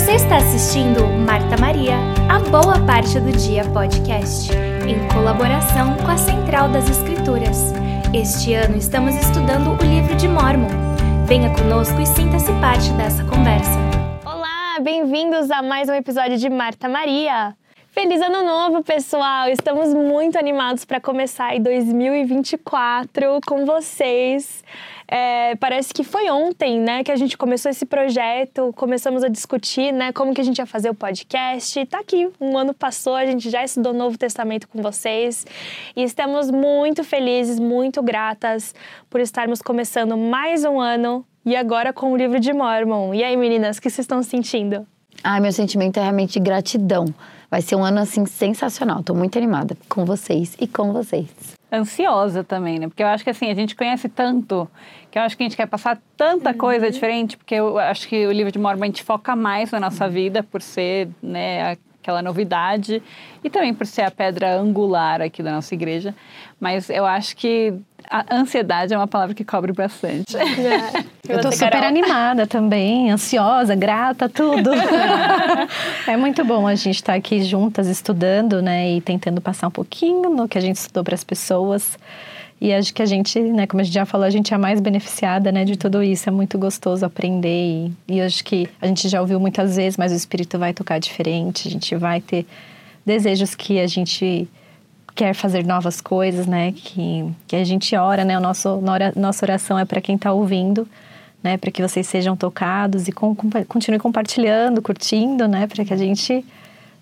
Você está assistindo Marta Maria, a Boa Parte do Dia podcast, em colaboração com a Central das Escrituras. Este ano estamos estudando o livro de Mormon. Venha conosco e sinta-se parte dessa conversa. Olá, bem-vindos a mais um episódio de Marta Maria. Feliz ano novo, pessoal! Estamos muito animados para começar em 2024 com vocês. É, parece que foi ontem, né, que a gente começou esse projeto, começamos a discutir, né, como que a gente ia fazer o podcast. Tá aqui, um ano passou, a gente já estudou o Novo Testamento com vocês e estamos muito felizes, muito gratas por estarmos começando mais um ano e agora com o livro de Mormon. E aí, meninas, o que vocês estão sentindo? Ai, meu sentimento é realmente gratidão. Vai ser um ano assim sensacional. Tô muito animada com vocês e com vocês. Ansiosa também, né? Porque eu acho que assim, a gente conhece tanto, que eu acho que a gente quer passar tanta coisa Uhum. diferente, porque eu acho que o livro de Mormon a gente foca mais na nossa vida por ser, né, aquela novidade e também por ser a pedra angular aqui da nossa igreja. Mas eu acho que a ansiedade é uma palavra que cobre bastante. Eu tô super Carol? animada também, ansiosa, grata, tudo. é muito bom a gente estar aqui juntas estudando, né, e tentando passar um pouquinho no que a gente estudou para as pessoas. E acho que a gente, né, como a gente já falou, a gente é a mais beneficiada, né, de tudo isso. É muito gostoso aprender e, e acho que a gente já ouviu muitas vezes, mas o espírito vai tocar diferente. A gente vai ter desejos que a gente quer fazer novas coisas, né? Que, que a gente ora, né? O nosso, nossa oração é para quem está ouvindo, né? Para que vocês sejam tocados e com, compa- continue compartilhando, curtindo, né? Para que a gente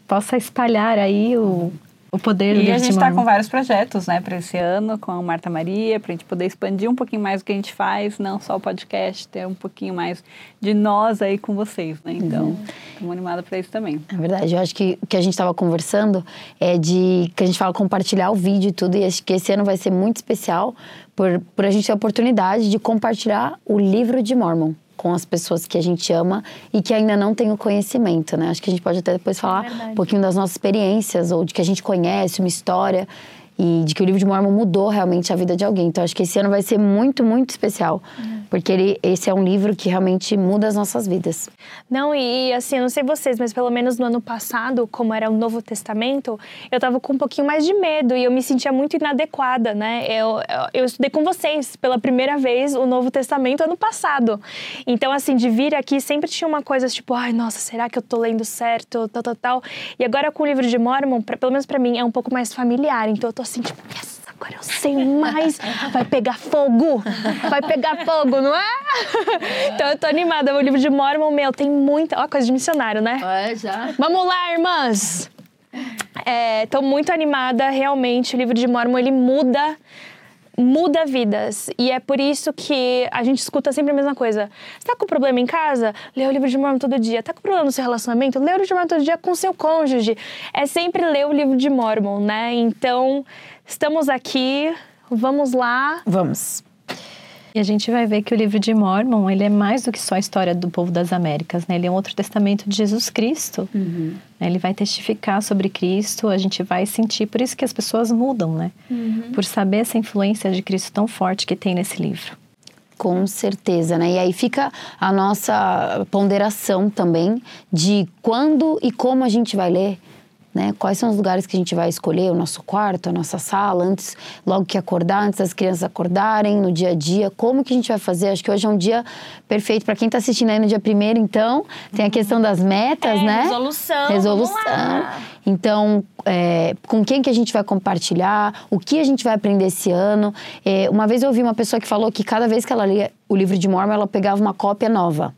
possa espalhar aí o, o poder do E a gente está com vários projetos, né, para esse ano, com a Marta Maria, para a gente poder expandir um pouquinho mais o que a gente faz, não só o podcast, ter um pouquinho mais de nós aí com vocês, né? Então, estamos animada para isso também. É verdade. Eu acho que o que a gente estava conversando é de que a gente fala compartilhar o vídeo e tudo. E acho que esse ano vai ser muito especial por, por a gente ter a oportunidade de compartilhar o livro de Mormon com as pessoas que a gente ama e que ainda não têm o conhecimento, né? Acho que a gente pode até depois falar verdade. um pouquinho das nossas experiências ou de que a gente conhece uma história e de que o livro de Mormon mudou realmente a vida de alguém. Então acho que esse ano vai ser muito, muito especial, porque ele, esse é um livro que realmente muda as nossas vidas. Não, e assim, eu não sei vocês, mas pelo menos no ano passado, como era o Novo Testamento, eu tava com um pouquinho mais de medo e eu me sentia muito inadequada, né? Eu, eu, eu estudei com vocês pela primeira vez o Novo Testamento ano passado. Então, assim, de vir aqui sempre tinha uma coisa tipo, ai, nossa, será que eu tô lendo certo? Tal, tal, tal. E agora com o livro de Mormon, pra- pelo menos pra mim, é um pouco mais familiar. Então eu tô assim, tipo, yes, agora eu sei mais. Vai pegar fogo! Vai pegar fogo, não é? então eu tô animada. O livro de Mormon, meu, tem muita. Ó, coisa de missionário, né? É, já. Vamos lá, irmãs! Estou muito animada, realmente. O livro de Mormon ele muda, muda vidas. E é por isso que a gente escuta sempre a mesma coisa. Você tá com problema em casa? Lê o livro de Mormon todo dia. Tá com problema no seu relacionamento? Lê o livro de Mormon todo dia com seu cônjuge. É sempre ler o livro de Mormon, né? Então, estamos aqui. Vamos lá. Vamos. E a gente vai ver que o livro de Mormon, ele é mais do que só a história do povo das Américas, né? Ele é um outro testamento de Jesus Cristo. Né? Ele vai testificar sobre Cristo, a gente vai sentir, por isso que as pessoas mudam, né? Por saber essa influência de Cristo tão forte que tem nesse livro. Com certeza, né? E aí fica a nossa ponderação também de quando e como a gente vai ler, né? Quais são os lugares que a gente vai escolher, o nosso quarto, a nossa sala, antes, logo que acordar, antes das crianças acordarem, no dia a dia, como que a gente vai fazer? Acho que hoje é um dia perfeito para quem está assistindo aí no dia primeiro, então, tem a questão das metas, É, né? resolução, Resolução. Então, é, com quem que a gente vai compartilhar, o que a gente vai aprender esse ano. É, uma vez eu ouvi uma pessoa que falou que cada vez que ela lia o livro de Mormon, ela pegava uma cópia nova.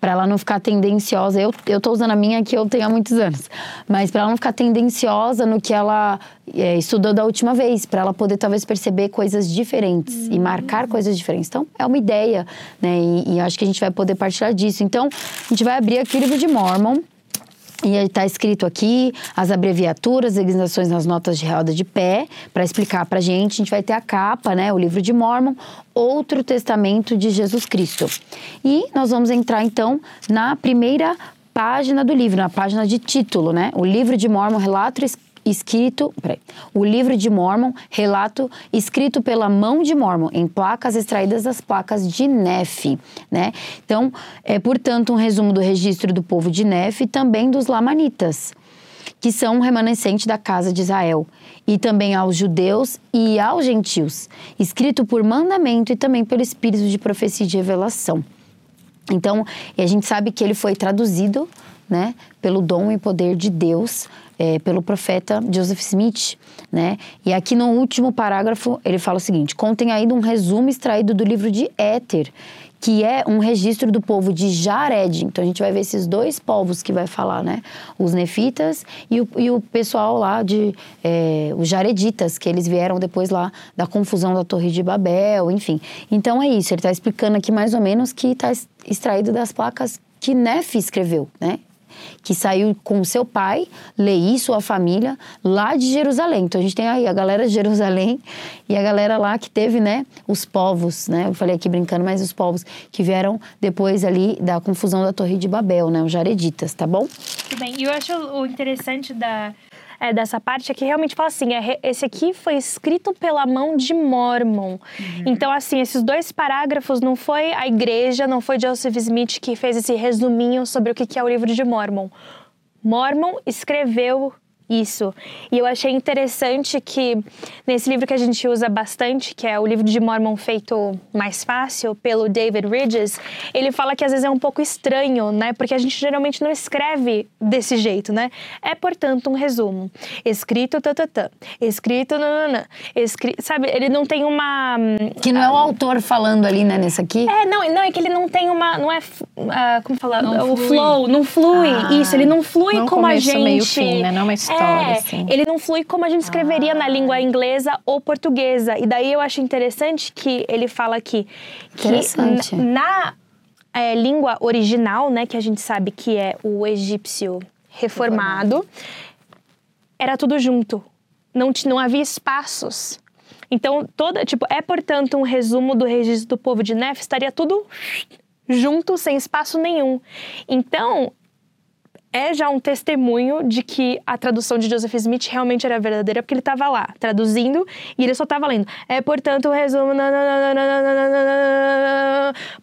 Para ela não ficar tendenciosa. Eu, eu tô usando a minha que eu tenho há muitos anos. Mas para ela não ficar tendenciosa no que ela é, estudou da última vez. Para ela poder talvez perceber coisas diferentes e marcar coisas diferentes. Então, é uma ideia, né? E, e acho que a gente vai poder partilhar disso. Então, a gente vai abrir aqui o livro de Mormon. E está escrito aqui as abreviaturas, designações nas notas de roda de pé, para explicar para a gente. A gente vai ter a capa, né, o livro de Mormon, outro testamento de Jesus Cristo. E nós vamos entrar então na primeira página do livro, na página de título, né? O livro de Mormon, relato, escrito, peraí, o livro de Mormon, relato escrito pela mão de Mormon, em placas extraídas das placas de Nefe, né? Então, é portanto um resumo do registro do povo de Nefe e também dos Lamanitas, que são um remanescente da casa de Israel, e também aos judeus e aos gentios, escrito por mandamento e também pelo espírito de profecia e de revelação. Então, a gente sabe que ele foi traduzido, né, pelo dom e poder de Deus é, pelo profeta Joseph Smith, né? E aqui no último parágrafo ele fala o seguinte: contém ainda um resumo extraído do livro de Éter, que é um registro do povo de Jared. Então a gente vai ver esses dois povos que vai falar, né? Os nefitas e o, e o pessoal lá de é, os jareditas, que eles vieram depois lá da confusão da Torre de Babel, enfim. Então é isso, ele está explicando aqui mais ou menos que está extraído das placas que Nefe escreveu, né? Que saiu com seu pai, Lei, sua família, lá de Jerusalém. Então a gente tem aí a galera de Jerusalém e a galera lá que teve, né, os povos, né? Eu falei aqui brincando, mas os povos que vieram depois ali da confusão da Torre de Babel, né, os jareditas, tá bom? Tudo bem. E eu acho o interessante da é, dessa parte é que realmente fala assim: é, esse aqui foi escrito pela mão de Mormon. Uhum. Então, assim, esses dois parágrafos não foi a igreja, não foi Joseph Smith que fez esse resuminho sobre o que é o livro de Mormon. Mormon escreveu isso. E eu achei interessante que nesse livro que a gente usa bastante, que é o livro de Mormon feito mais fácil, pelo David Ridges, ele fala que às vezes é um pouco estranho, né? Porque a gente geralmente não escreve desse jeito, né? É, portanto, um resumo. Escrito tatatã, escrito nananã, escrito, sabe? Ele não tem uma... Que não é o autor falando ali, né, nesse aqui? É, não, não é que ele não tem uma, não é, uh, como falar? Não o flui. flow, não flui, ah, isso, ele não flui não como a gente... meio fim, né? Não é uma história história, é, assim. Ele não flui como a gente escreveria ah. na língua inglesa ou portuguesa. E daí eu acho interessante que ele fala aqui que na é, língua original, né, que a gente sabe que é o egípcio reformado, era tudo junto. Não, não havia espaços. Então, toda, tipo, é portanto um resumo do registro do povo de Nef, estaria tudo junto, sem espaço nenhum. Então, é já um testemunho de que a tradução de Joseph Smith realmente era verdadeira, porque ele estava lá traduzindo e ele só estava lendo. É, portanto, o resumo.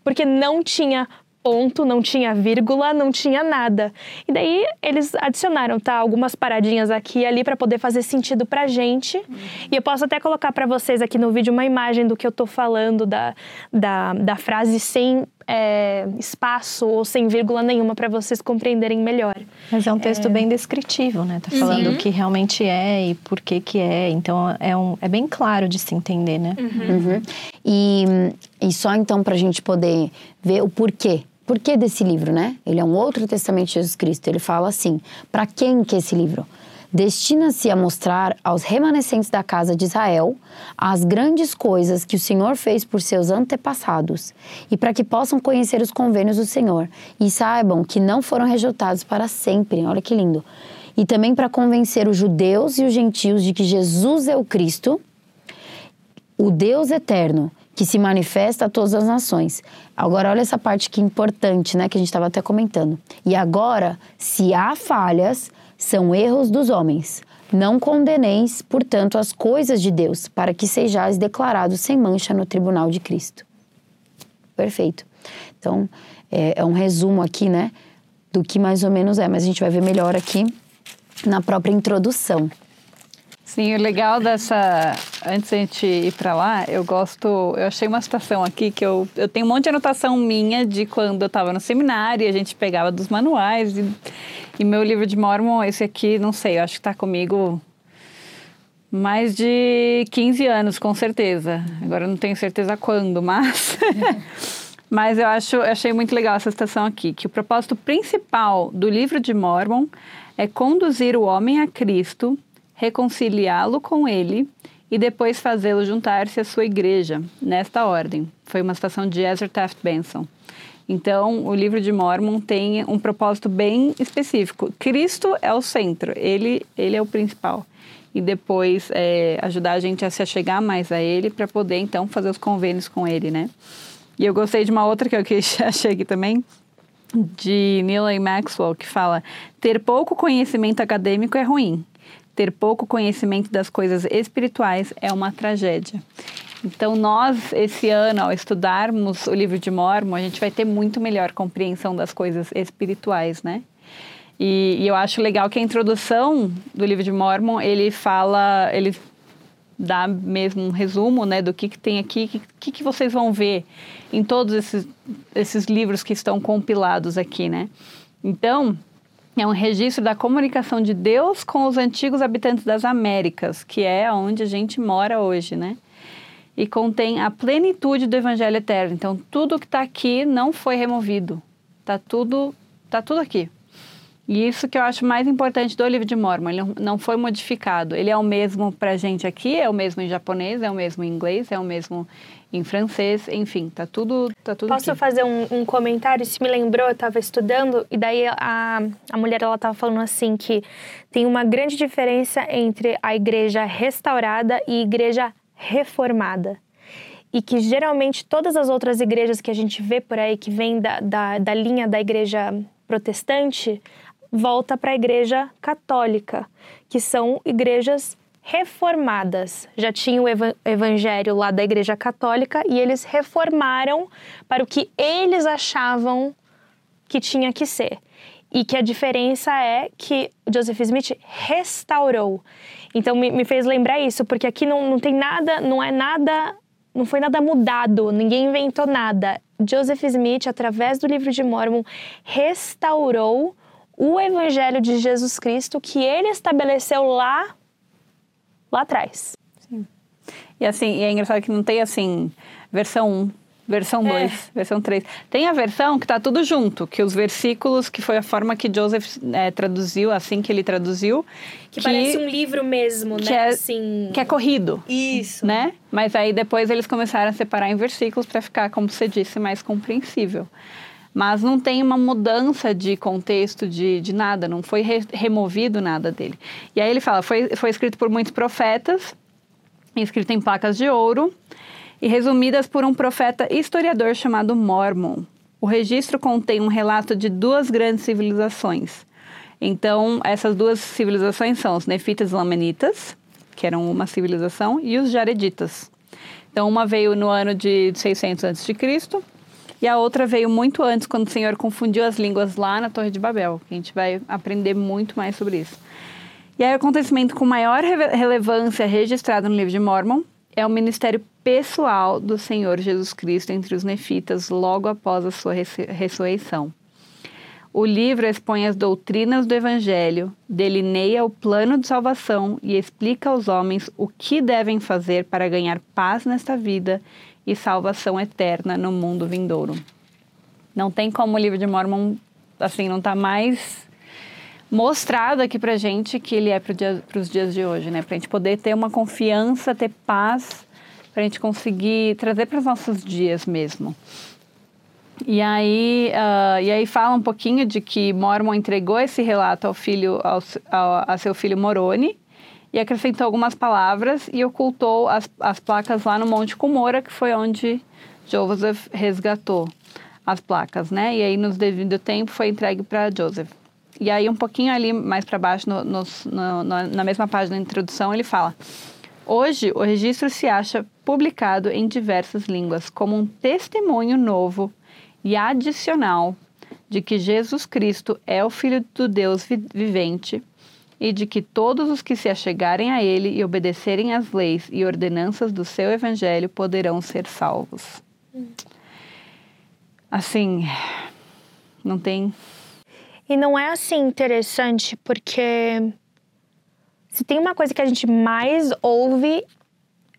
Porque não tinha ponto, não tinha vírgula, não tinha nada. E daí eles adicionaram, tá, algumas paradinhas aqui e ali para poder fazer sentido pra gente. Uhum. E eu posso até colocar para vocês aqui no vídeo uma imagem do que eu tô falando da, da, da frase sem é, espaço ou sem vírgula nenhuma para vocês compreenderem melhor. Mas é um texto é... bem descritivo, né? Tá falando uhum. o que realmente é e por que que é. Então é, um, é bem claro de se entender, né? Uhum. Uhum. E, e só então para a gente poder ver o porquê por que desse livro, né? Ele é um outro testamento de Jesus Cristo. Ele fala assim: para quem que é esse livro? Destina-se a mostrar aos remanescentes da casa de Israel as grandes coisas que o Senhor fez por seus antepassados e para que possam conhecer os convênios do Senhor e saibam que não foram rejeitados para sempre. Olha que lindo. E também para convencer os judeus e os gentios de que Jesus é o Cristo, o Deus eterno, que se manifesta a todas as nações. Agora, olha essa parte que é importante, né, que a gente estava até comentando. E agora, se há falhas, são erros dos homens. Não condeneis, portanto, as coisas de Deus, para que sejais declarados sem mancha no tribunal de Cristo. Perfeito. Então, é, é um resumo aqui, né, do que mais ou menos é, mas a gente vai ver melhor aqui na própria introdução. Sim, o legal dessa. Antes a gente ir para lá, eu gosto. Eu achei uma situação aqui que eu, eu tenho um monte de anotação minha de quando eu estava no seminário e a gente pegava dos manuais. E, e meu livro de Mormon, esse aqui, não sei, eu acho que está comigo mais de 15 anos, com certeza. Agora eu não tenho certeza quando, mas. mas eu acho, eu achei muito legal essa citação aqui, que o propósito principal do livro de Mormon é conduzir o homem a Cristo reconciliá-lo com ele e depois fazê-lo juntar-se à sua igreja, nesta ordem. Foi uma citação de Ezra Taft Benson. Então, o livro de Mormon tem um propósito bem específico. Cristo é o centro, ele, ele é o principal. E depois é, ajudar a gente a se achegar mais a ele para poder, então, fazer os convênios com ele, né? E eu gostei de uma outra que eu achei aqui também, de Neil A. Maxwell, que fala: ter pouco conhecimento acadêmico é ruim, ter pouco conhecimento das coisas espirituais é uma tragédia. Então, nós, esse ano, ao estudarmos o livro de Mormon, a gente vai ter muito melhor compreensão das coisas espirituais, né? E, e, eu acho legal que a introdução do livro de Mormon, ele fala, ele dá mesmo um resumo, né, do que, que tem aqui, o que, que vocês vão ver em todos esses, esses livros que estão compilados aqui, né? Então, é um registro da comunicação de Deus com os antigos habitantes das Américas, que é onde a gente mora hoje, né? E contém a plenitude do Evangelho Eterno. Então, tudo que está aqui não foi removido. Está tudo, tá tudo aqui. E isso que eu acho mais importante do livro de Mormon, ele não foi modificado. Ele é o mesmo para a gente aqui, é o mesmo em japonês, é o mesmo em inglês, é o mesmo em francês, enfim, tá tudo, tá tudo Posso aqui. fazer um, um, comentário? Isso me lembrou, eu estava estudando e daí a, a mulher ela estava falando assim que tem uma grande diferença entre a igreja restaurada e igreja reformada e que geralmente todas as outras igrejas que a gente vê por aí que vêm da, da, da linha da igreja protestante volta para a Igreja Católica, que são igrejas reformadas. Já tinha o evangelho lá da Igreja Católica e eles reformaram para o que eles achavam que tinha que ser. E que a diferença é que Joseph Smith restaurou. Então me, me fez lembrar isso, porque aqui não, não tem nada, não é nada, não foi nada mudado, ninguém inventou nada. Joseph Smith, através do livro de Mormon, restaurou o evangelho de Jesus Cristo que ele estabeleceu lá lá atrás. Sim. E assim, e é engraçado que não tem assim versão 1, versão 2, é. versão 3. Tem a versão que está tudo junto, que os versículos, que foi a forma que Joseph é, traduziu, assim que ele traduziu. Que, que, parece um livro mesmo, que né? É, assim... Que é corrido. Isso. Né? Mas aí depois eles começaram a separar em versículos para ficar, como você disse, mais compreensível mas não tem uma mudança de contexto de, de nada, não foi re, removido nada dele. E aí ele fala, foi, foi escrito por muitos profetas, escrito em placas de ouro e resumidas por um profeta historiador chamado Mormon. O registro contém um relato de duas grandes civilizações. Então, essas duas civilizações são os Nefitas Lamanitas, que eram uma civilização, e os Jareditas. Então, uma veio no ano de 600 a.C., e a outra veio muito antes, quando o Senhor confundiu as línguas lá na Torre de Babel. A gente vai aprender muito mais sobre isso. E aí, o acontecimento com maior relevância registrado no livro de Mormon é o ministério pessoal do Senhor Jesus Cristo entre os nefitas logo após a sua ressurreição. O livro expõe as doutrinas do Evangelho, delineia o plano de salvação e explica aos homens o que devem fazer para ganhar paz nesta vida e salvação eterna no mundo vindouro. Não tem como o livro de Mormon, assim, não está mais mostrado aqui pra gente que ele é para dia, os dias de hoje, né? Pra gente poder ter uma confiança, ter paz, pra gente conseguir trazer para os nossos dias mesmo. E aí, uh, e aí fala um pouquinho de que Mormon entregou esse relato ao filho, ao, ao, a seu filho Moroni, e acrescentou algumas palavras e ocultou as, as placas lá no Monte Cumora, que foi onde Joseph resgatou as placas, né? E aí, nos devido tempo, foi entregue para Joseph. E aí, um pouquinho ali mais para baixo, no, no, no, na mesma página da introdução, ele fala: Hoje, o registro se acha publicado em diversas línguas como um testemunho novo e adicional de que Jesus Cristo é o Filho do Deus vivente e de que todos os que se achegarem a ele e obedecerem às leis e ordenanças do seu evangelho poderão ser salvos. Assim, não tem. E não é assim interessante, porque se tem uma coisa que a gente mais ouve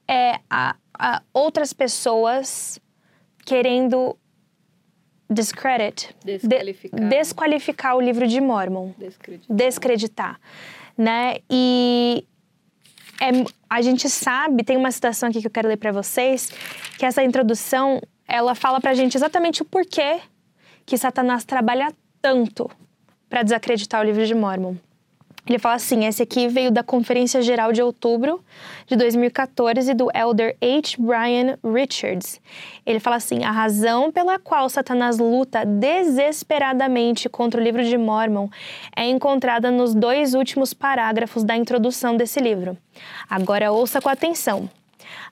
é a, a outras pessoas querendo discredit, desqualificar. De, desqualificar o livro de Mormon, descreditar, descreditar né? E é, a gente sabe, tem uma citação aqui que eu quero ler para vocês, que essa introdução ela fala para a gente exatamente o porquê que Satanás trabalha tanto para desacreditar o livro de Mormon. Ele fala assim: esse aqui veio da Conferência Geral de Outubro de 2014 do elder H. Brian Richards. Ele fala assim: a razão pela qual Satanás luta desesperadamente contra o livro de Mormon é encontrada nos dois últimos parágrafos da introdução desse livro. Agora ouça com atenção.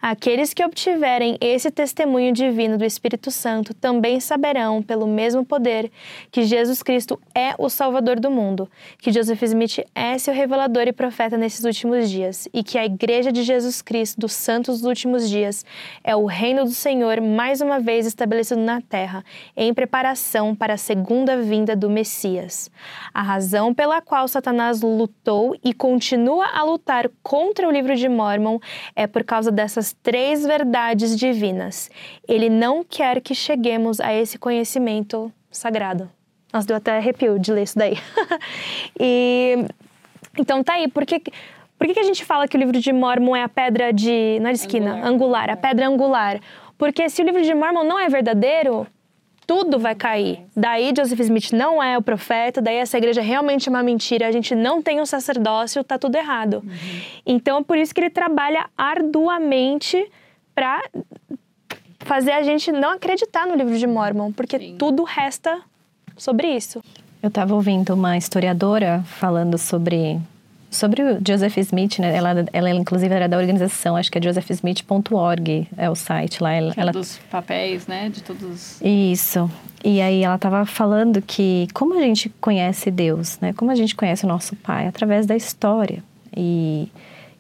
Aqueles que obtiverem esse testemunho divino do Espírito Santo também saberão, pelo mesmo poder, que Jesus Cristo é o Salvador do mundo, que Joseph Smith é seu revelador e profeta nesses últimos dias, e que a Igreja de Jesus Cristo dos Santos dos últimos dias é o reino do Senhor mais uma vez estabelecido na terra, em preparação para a segunda vinda do Messias. A razão pela qual Satanás lutou e continua a lutar contra o livro de Mormon é por causa dessas três verdades divinas. Ele não quer que cheguemos a esse conhecimento sagrado. Nossa, deu até arrepio de ler isso daí. e então tá aí, por que, que a gente fala que o livro de Mormon é a pedra de. Não é de esquina, angular, angular a pedra angular? Porque se o livro de Mormon não é verdadeiro, tudo vai cair. Daí Joseph Smith não é o profeta, daí essa igreja realmente é uma mentira, a gente não tem um sacerdócio, tá tudo errado. Uhum. Então, por isso que ele trabalha arduamente para fazer a gente não acreditar no livro de Mormon, porque Sim. tudo resta sobre isso. Eu estava ouvindo uma historiadora falando sobre Sobre o Joseph Smith, né? Ela, ela inclusive era da organização, acho que é josephsmith.org, é o site lá. Ela, ela... Dos papéis, né? De todos. Isso. E aí ela estava falando que como a gente conhece Deus, né? Como a gente conhece o nosso Pai através da história. E,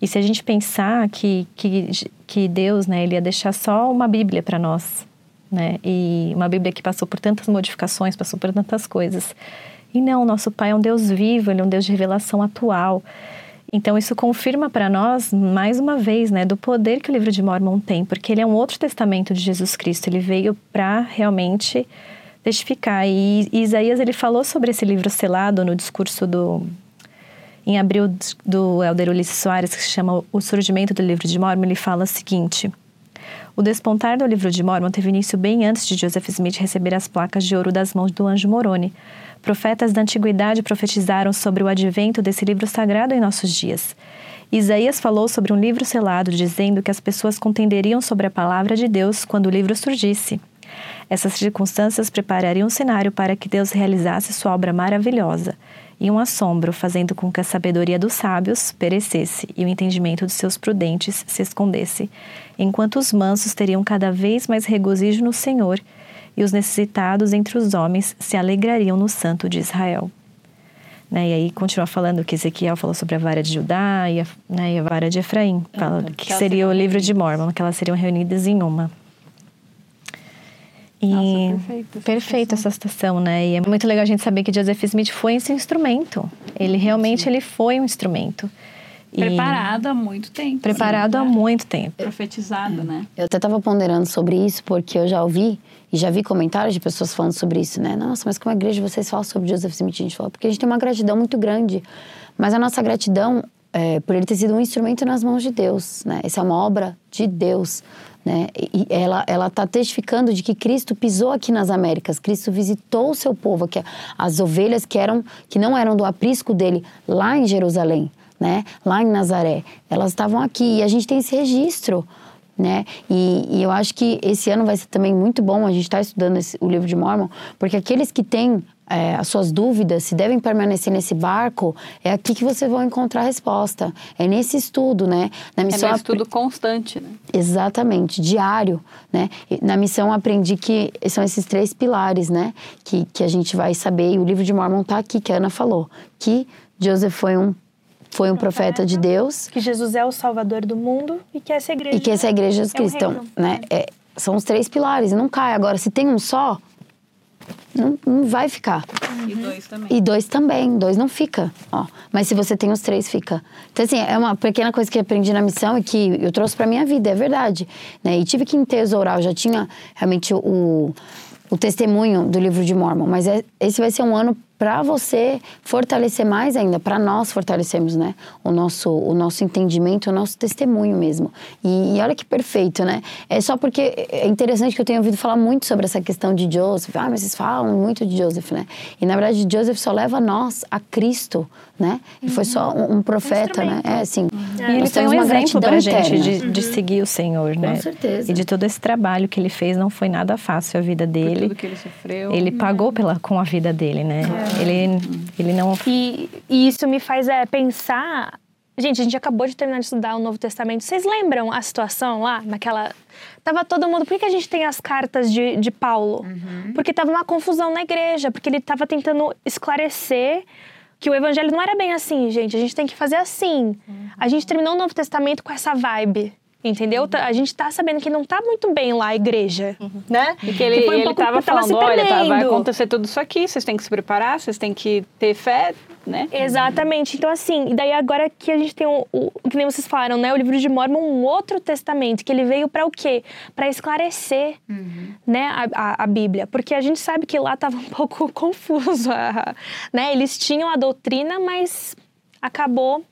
e se a gente pensar que, que, que Deus, né? Ele ia deixar só uma Bíblia para nós, né? E uma Bíblia que passou por tantas modificações, passou por tantas coisas. E não, nosso Pai é um Deus vivo, ele é um Deus de revelação atual. Então isso confirma para nós mais uma vez, né, do poder que o livro de Mormon tem, porque ele é um outro testamento de Jesus Cristo. Ele veio para realmente testificar. E, e Isaías ele falou sobre esse livro selado no discurso do em abril do Elder Ulisses Soares, que se chama O Surgimento do Livro de Mormon, ele fala o seguinte: O despontar do livro de Mormon teve início bem antes de Joseph Smith receber as placas de ouro das mãos do anjo Moroni Profetas da antiguidade profetizaram sobre o advento desse livro sagrado em nossos dias. Isaías falou sobre um livro selado, dizendo que as pessoas contenderiam sobre a palavra de Deus quando o livro surgisse. Essas circunstâncias preparariam um cenário para que Deus realizasse sua obra maravilhosa, e um assombro, fazendo com que a sabedoria dos sábios perecesse e o entendimento dos seus prudentes se escondesse, enquanto os mansos teriam cada vez mais regozijo no Senhor e os necessitados entre os homens se alegrariam no santo de Israel. Né? E aí continua falando que Ezequiel falou sobre a vara de Judá e a, né, e a vara de Efraim, fala que, que seria o livro de Mormon, que elas seriam reunidas em uma. E Nossa, perfeito, perfeito essa citação, né? E é muito legal a gente saber que Joseph Smith foi esse instrumento. Ele realmente Sim. ele foi um instrumento. Preparado há muito tempo. Preparado há muito tempo. Profetizado, né? Eu até estava ponderando sobre isso, porque eu já ouvi e já vi comentários de pessoas falando sobre isso, né? Nossa, mas como a igreja vocês falam sobre Joseph Smith? A gente fala, porque a gente tem uma gratidão muito grande. Mas a nossa gratidão é por ele ter sido um instrumento nas mãos de Deus, né? Essa é uma obra de Deus. Né? E ela ela está testificando de que Cristo pisou aqui nas Américas, Cristo visitou o seu povo, que as ovelhas que eram que não eram do aprisco dele lá em Jerusalém, né? Lá em Nazaré, elas estavam aqui e a gente tem esse registro né? E, e, eu acho que esse ano vai ser também muito bom a gente estar tá estudando esse, o livro de Mormon, porque aqueles que têm é, as suas dúvidas, se devem permanecer nesse barco, é aqui que você vai encontrar a resposta. É nesse estudo, né? Na missão é um estudo constante, né? Exatamente, diário, né? Na missão aprendi que são esses três pilares, né? Que, que a gente vai saber, e o livro de Mormon está aqui, que a Ana falou, que Joseph foi um foi um profeta de Deus. Que Jesus é o Salvador do mundo e que essa igreja. E que essa igreja é Jesus Cristo. É então, né? É, são os três pilares, não cai. Agora, se tem um só, não, não vai ficar. Uhum. E dois também. E dois também. Dois não fica. Ó. Mas se você tem os três, fica. Então, assim, é uma pequena coisa que aprendi na missão e que eu trouxe pra minha vida, é verdade. Né? E tive que entesourar. Eu já tinha realmente o, o testemunho do livro de Mormon. Mas é, esse vai ser um ano para você fortalecer mais ainda, para nós fortalecermos, né, o nosso, o nosso entendimento, o nosso testemunho mesmo. E, e, olha que perfeito, né? É só porque é interessante que eu tenho ouvido falar muito sobre essa questão de Joseph. Ah, mas vocês falam muito de Joseph, né? E na verdade Joseph só leva nós a Cristo, né? E foi só um, um profeta, um né? É assim. E ele foi um exemplo para gente de, de, seguir o Senhor, né? Com certeza. E de todo esse trabalho que ele fez, não foi nada fácil a vida dele. Por tudo que ele sofreu. Ele pagou pela, com a vida dele, né? É. Ele, ele não. E, e isso me faz é, pensar Gente, a gente acabou de terminar de estudar o Novo Testamento. Vocês lembram a situação lá, naquela. Tava todo mundo. Por que a gente tem as cartas de, de Paulo? Uhum. Porque tava uma confusão na igreja, porque ele tava tentando esclarecer que o evangelho não era bem assim, gente. A gente tem que fazer assim. Uhum. A gente terminou o Novo Testamento com essa vibe. Entendeu? Uhum. A gente tá sabendo que não tá muito bem lá a igreja, uhum. né? E que ele, que um ele tava falando, tava olha, tá, vai acontecer tudo isso aqui, vocês têm que se preparar, vocês têm que ter fé, né? Exatamente. Então, assim, e daí agora que a gente tem o, o que nem vocês falaram, né? O livro de Mormon, um outro testamento, que ele veio para o quê? Para esclarecer, uhum. né, a, a, a, Bíblia. Porque a gente sabe que lá tava um pouco confuso, né? Eles tinham a doutrina, mas acabou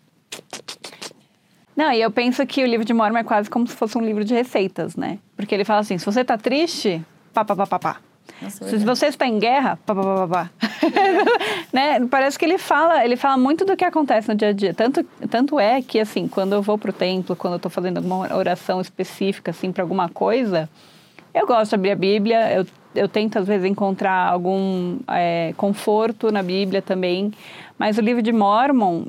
não, e eu penso que o livro de Mormon é quase como se fosse um livro de receitas, né? Porque ele fala assim: se você tá triste, pá, pá, pá, pá, pá. Nossa, se você está em guerra, pá, pá, pá, pá, né? Parece que ele fala, ele fala muito do que acontece no dia a dia. Tanto, tanto é que, assim, quando eu vou pro templo, quando eu tô fazendo alguma oração específica, assim, para alguma coisa, eu gosto de abrir a Bíblia, eu, eu tento, às vezes, encontrar algum é, conforto na Bíblia também. Mas o livro de Mormon,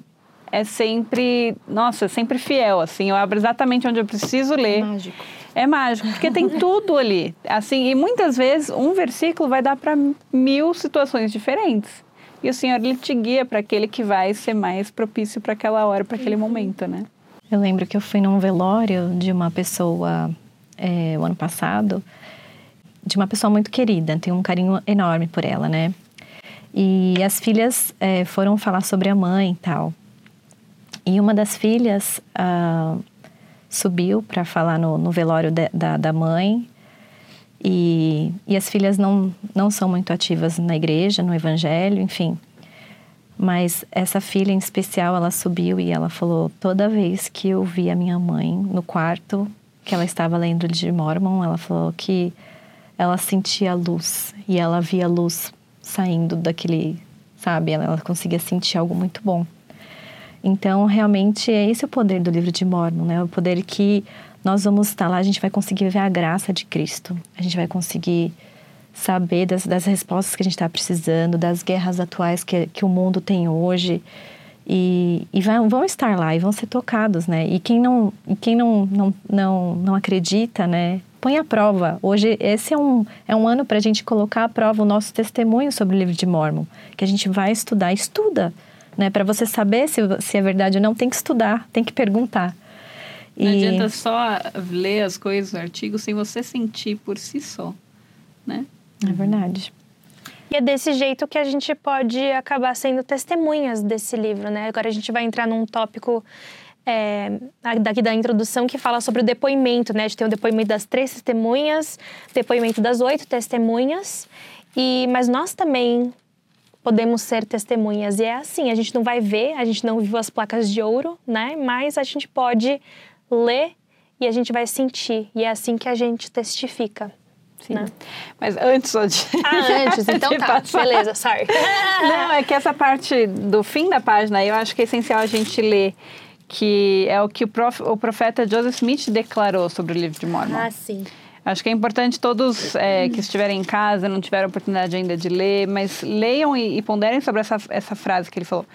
é sempre, nossa, é sempre fiel, assim, eu abro exatamente onde eu preciso ler. É mágico. É mágico, porque tem tudo ali. Assim, e muitas vezes um versículo vai dar para mil situações diferentes. E o Senhor ele te guia para aquele que vai ser mais propício para aquela hora, para aquele momento, né? Eu lembro que eu fui num velório de uma pessoa é, o ano passado, de uma pessoa muito querida, tenho um carinho enorme por ela, né? E as filhas é, foram falar sobre a mãe e tal. E uma das filhas uh, subiu para falar no, no velório de, da, da mãe. E, e as filhas não, não são muito ativas na igreja, no evangelho, enfim. Mas essa filha em especial, ela subiu e ela falou: toda vez que eu vi a minha mãe no quarto, que ela estava lendo de Mormon, ela falou que ela sentia luz e ela via luz saindo daquele, sabe? Ela, ela conseguia sentir algo muito bom. Então, realmente, é esse o poder do livro de Mormon, né? O poder que nós vamos estar lá, a gente vai conseguir ver a graça de Cristo. A gente vai conseguir saber das, das respostas que a gente está precisando, das guerras atuais que, que o mundo tem hoje. E, e vão, vão, estar lá e vão ser tocados, né? E quem não, e quem não, não, não, não acredita, né? Põe a prova. Hoje, esse é um, é um ano para a gente colocar à prova o nosso testemunho sobre o livro de Mormon. Que a gente vai estudar. Estuda! Né? Para você saber se, se é verdade ou não, tem que estudar, tem que perguntar. Não e... adianta só ler as coisas, o artigo, sem você sentir por si só, né? É verdade. E é desse jeito que a gente pode acabar sendo testemunhas desse livro, né? Agora a gente vai entrar num tópico é, daqui da introdução que fala sobre o depoimento, né? A gente tem o depoimento das três testemunhas, depoimento das oito testemunhas, e mas nós também podemos ser testemunhas. E é assim, a gente não vai ver, a gente não viu as placas de ouro, né? Mas a gente pode ler e a gente vai sentir. E é assim que a gente testifica. Sim. Né? Mas antes só de. Ah, antes, então tá. Passar. Beleza, sorry. Não, é que essa parte do fim da página eu acho que é essencial a gente ler. Que é o que o, prof, o profeta Joseph Smith declarou sobre o livro de Mormon. Ah, sim. Acho que é importante todos é, que estiverem em casa, não tiveram oportunidade ainda de ler, mas leiam e, e ponderem sobre essa, essa frase que ele falou.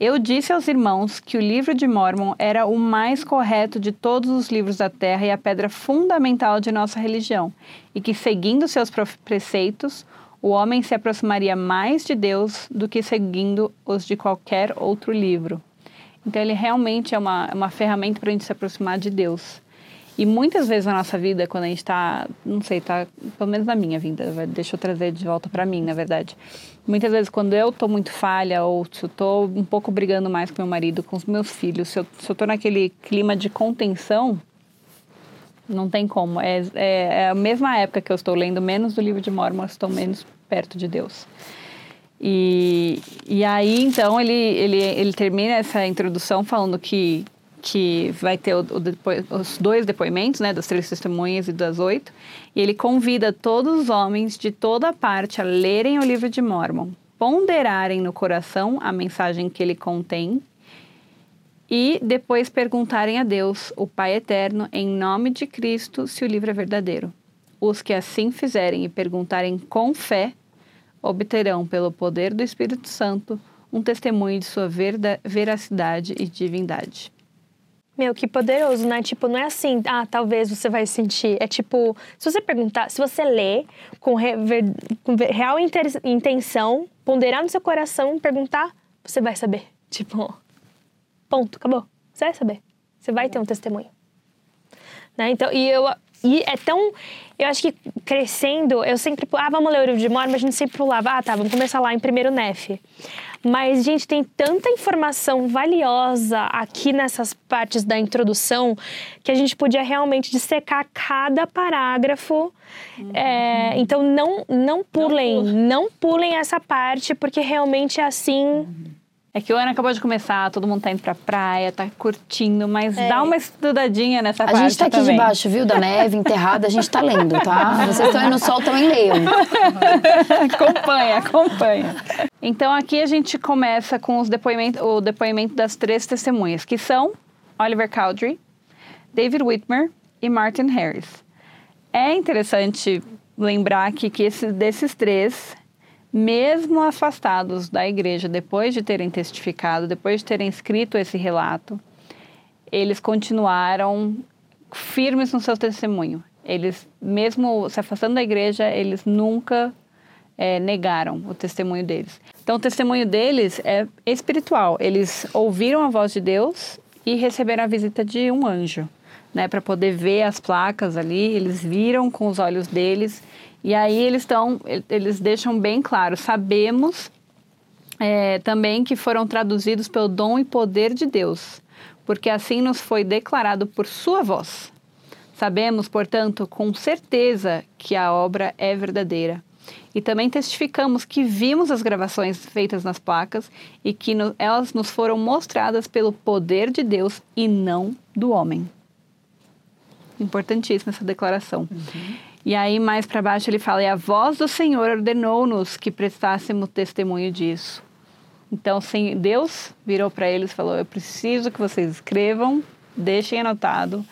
Eu disse aos irmãos que o livro de Mormon era o mais correto de todos os livros da Terra e a pedra fundamental de nossa religião, e que, seguindo seus preceitos, o homem se aproximaria mais de Deus do que seguindo os de qualquer outro livro. Então, ele realmente é uma, uma ferramenta para a gente se aproximar de Deus. E muitas vezes na nossa vida, quando a gente está, não sei, tá, pelo menos na minha vida, deixa eu trazer de volta para mim, na verdade. Muitas vezes quando eu tô muito falha ou se eu tô um pouco brigando mais com meu marido, com os meus filhos, se eu, se eu tô naquele clima de contenção, não tem como. É, é, é, a mesma época que eu estou lendo menos do livro de Mormon, estou menos perto de Deus. E, e aí, então, ele, ele, ele termina essa introdução falando que, que vai ter o, o depo, os dois depoimentos, né, das três testemunhas e das oito, e ele convida todos os homens de toda parte a lerem o livro de Mormon, ponderarem no coração a mensagem que ele contém e depois perguntarem a Deus, o Pai Eterno, em nome de Cristo, se o livro é verdadeiro. Os que assim fizerem e perguntarem com fé, obterão, pelo poder do Espírito Santo, um testemunho de sua veracidade e divindade. Meu, que poderoso, né? Tipo, não é assim, ah, talvez você vai sentir. É tipo, se você perguntar, se você lê com, rever, com real intenção, ponderar no seu coração, perguntar, você vai saber. Tipo, ponto, acabou. Você vai saber. Você vai ter um testemunho. Né? Então, e eu, e é tão. Eu acho que crescendo, eu sempre. Ah, vamos ler o livro de Mormon, a gente sempre pulava. Ah, tá, vamos começar lá em primeiro Nef. Mas, gente, tem tanta informação valiosa aqui nessas partes da introdução que a gente podia realmente dissecar cada parágrafo. Uhum. É, então, não, não pulem, não, não, pulem essa parte, porque realmente é assim. Uhum é que o ano acabou de começar, todo mundo tá indo pra praia, tá curtindo, mas é. dá uma estudadinha nessa a parte. A gente tá aqui também. debaixo, viu, da neve, enterrada, a gente tá lendo, tá? Vocês estão aí no sol, também leiam. acompanha, acompanha. Então aqui a gente começa com os depoimento, o depoimento das três testemunhas, que são Oliver Cowdery, David Whitmer e Martin Harris. É interessante lembrar aqui que esse, desses três, mesmo afastados da igreja, depois de terem testificado, depois de terem escrito esse relato, eles continuaram firmes no seu testemunho. Eles, mesmo se afastando da igreja, eles nunca é, negaram o testemunho deles. Então, o testemunho deles é espiritual. Eles ouviram a voz de Deus e receberam a visita de um anjo, né, para poder ver as placas ali. Eles viram com os olhos deles e aí eles estão, eles deixam bem claro, sabemos é, também que foram traduzidos pelo dom e poder de Deus, porque assim nos foi declarado por sua voz. Sabemos, portanto, com certeza que a obra é verdadeira. E também testificamos que vimos as gravações feitas nas placas e que no, elas nos foram mostradas pelo poder de Deus e não do homem. Importantíssima essa declaração. Uhum. E aí, mais para baixo, ele fala: E a voz do Senhor ordenou-nos que prestássemos testemunho disso. Então, Deus virou para eles e falou: Eu preciso que vocês escrevam, deixem anotado.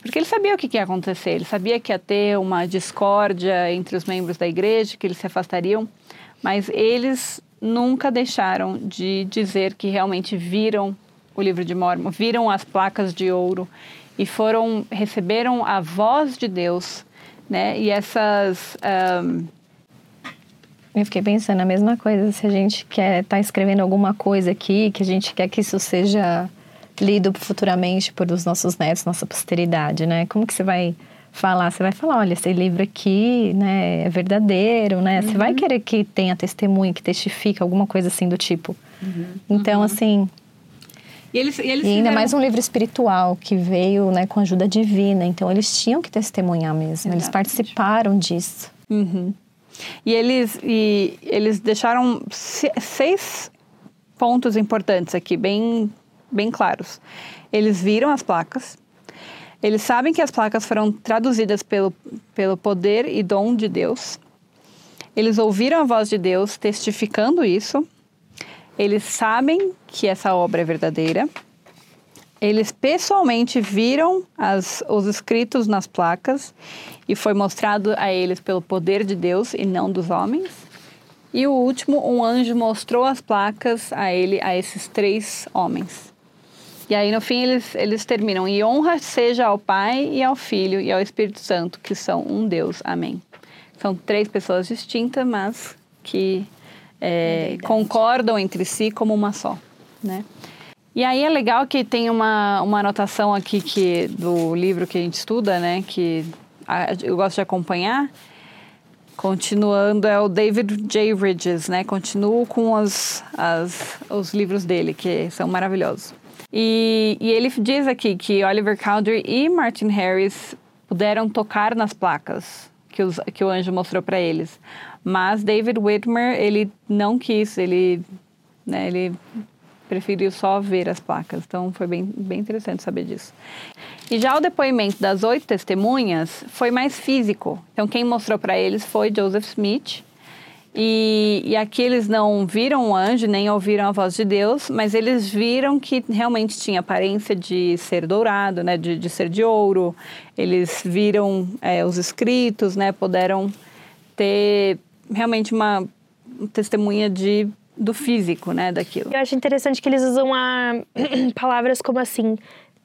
Porque ele sabia o que ia acontecer, ele sabia que ia ter uma discórdia entre os membros da igreja, que eles se afastariam, mas eles nunca deixaram de dizer que realmente viram o livro de Mormon, viram as placas de ouro e foram receberam a voz de Deus né? E essas um... Eu fiquei pensando a mesma coisa, se a gente quer estar tá escrevendo alguma coisa aqui, que a gente quer que isso seja lido futuramente por os nossos netos, nossa posteridade, né? Como que você vai falar? Você vai falar, olha, esse livro aqui, né, é verdadeiro, né? Uhum. Você vai uhum. querer que tenha testemunho, que testifique alguma coisa assim do tipo. Uhum. Então, uhum. assim, e, eles, e, eles e ainda mais um livro espiritual que veio né, com ajuda divina. Então, eles tinham que testemunhar mesmo. Exatamente. Eles participaram disso. Uhum. E eles, e eles deixaram seis pontos importantes aqui, bem, bem claros. Eles viram as placas. Eles sabem que as placas foram traduzidas pelo, pelo poder e dom de Deus. Eles ouviram a voz de Deus testificando isso. Eles sabem que essa obra é verdadeira. Eles pessoalmente viram as, os escritos nas placas e foi mostrado a eles pelo poder de Deus e não dos homens. E o último, um anjo mostrou as placas a ele, a esses três homens. E aí no fim eles, eles terminam: E honra seja ao Pai e ao Filho e ao Espírito Santo, que são um Deus. Amém. São três pessoas distintas, mas que é, concordam entre si como uma só, né? E aí é legal que tem uma, uma anotação aqui que, do livro que a gente estuda, né? Que eu gosto de acompanhar. Continuando, é o David J. Ridges, né? Continuo com os, as, os livros dele, que são maravilhosos. E, e ele diz aqui que Oliver Cowdery e Martin Harris puderam tocar nas placas que, os, que o anjo mostrou para eles. Mas David Whitmer, ele não quis, ele, né, ele preferiu só ver as placas. Então foi bem, bem interessante saber disso. E já o depoimento das oito testemunhas foi mais físico. Então quem mostrou para eles foi Joseph Smith. E, e aqui eles não viram o anjo, nem ouviram a voz de Deus, mas eles viram que realmente tinha aparência de ser dourado, né, de, de ser de ouro. Eles viram é, os escritos, né, puderam ter realmente uma testemunha de do físico, né, daquilo. Eu acho interessante que eles usam a, palavras como assim,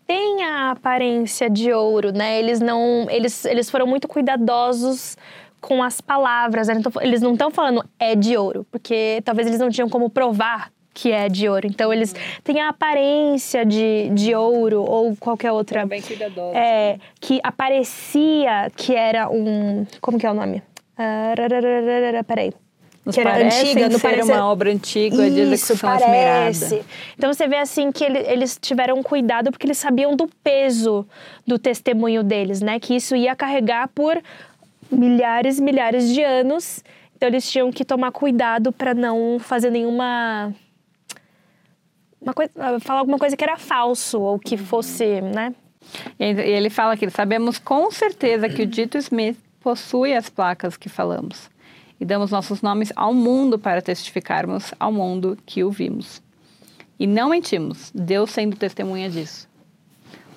tem a aparência de ouro, né? Eles não, eles, eles foram muito cuidadosos com as palavras. Né? Eles não estão falando é de ouro, porque talvez eles não tinham como provar que é de ouro. Então eles têm a aparência de, de ouro ou qualquer outra. bem cuidadosos. É, que aparecia que era um. Como que é o nome? Uh, peraí. Nos que era antiga, não parece uma obra antiga de execução parece. esmerada. Então você vê assim que ele, eles tiveram cuidado porque eles sabiam do peso do testemunho deles, né? Que isso ia carregar por milhares e milhares de anos. Então eles tinham que tomar cuidado para não fazer nenhuma uma coisa, falar alguma coisa que era falso ou que fosse, né? E ele fala que sabemos com certeza que o Dito Smith possui as placas que falamos e damos nossos nomes ao mundo para testificarmos ao mundo que o vimos. E não mentimos, Deus sendo testemunha disso.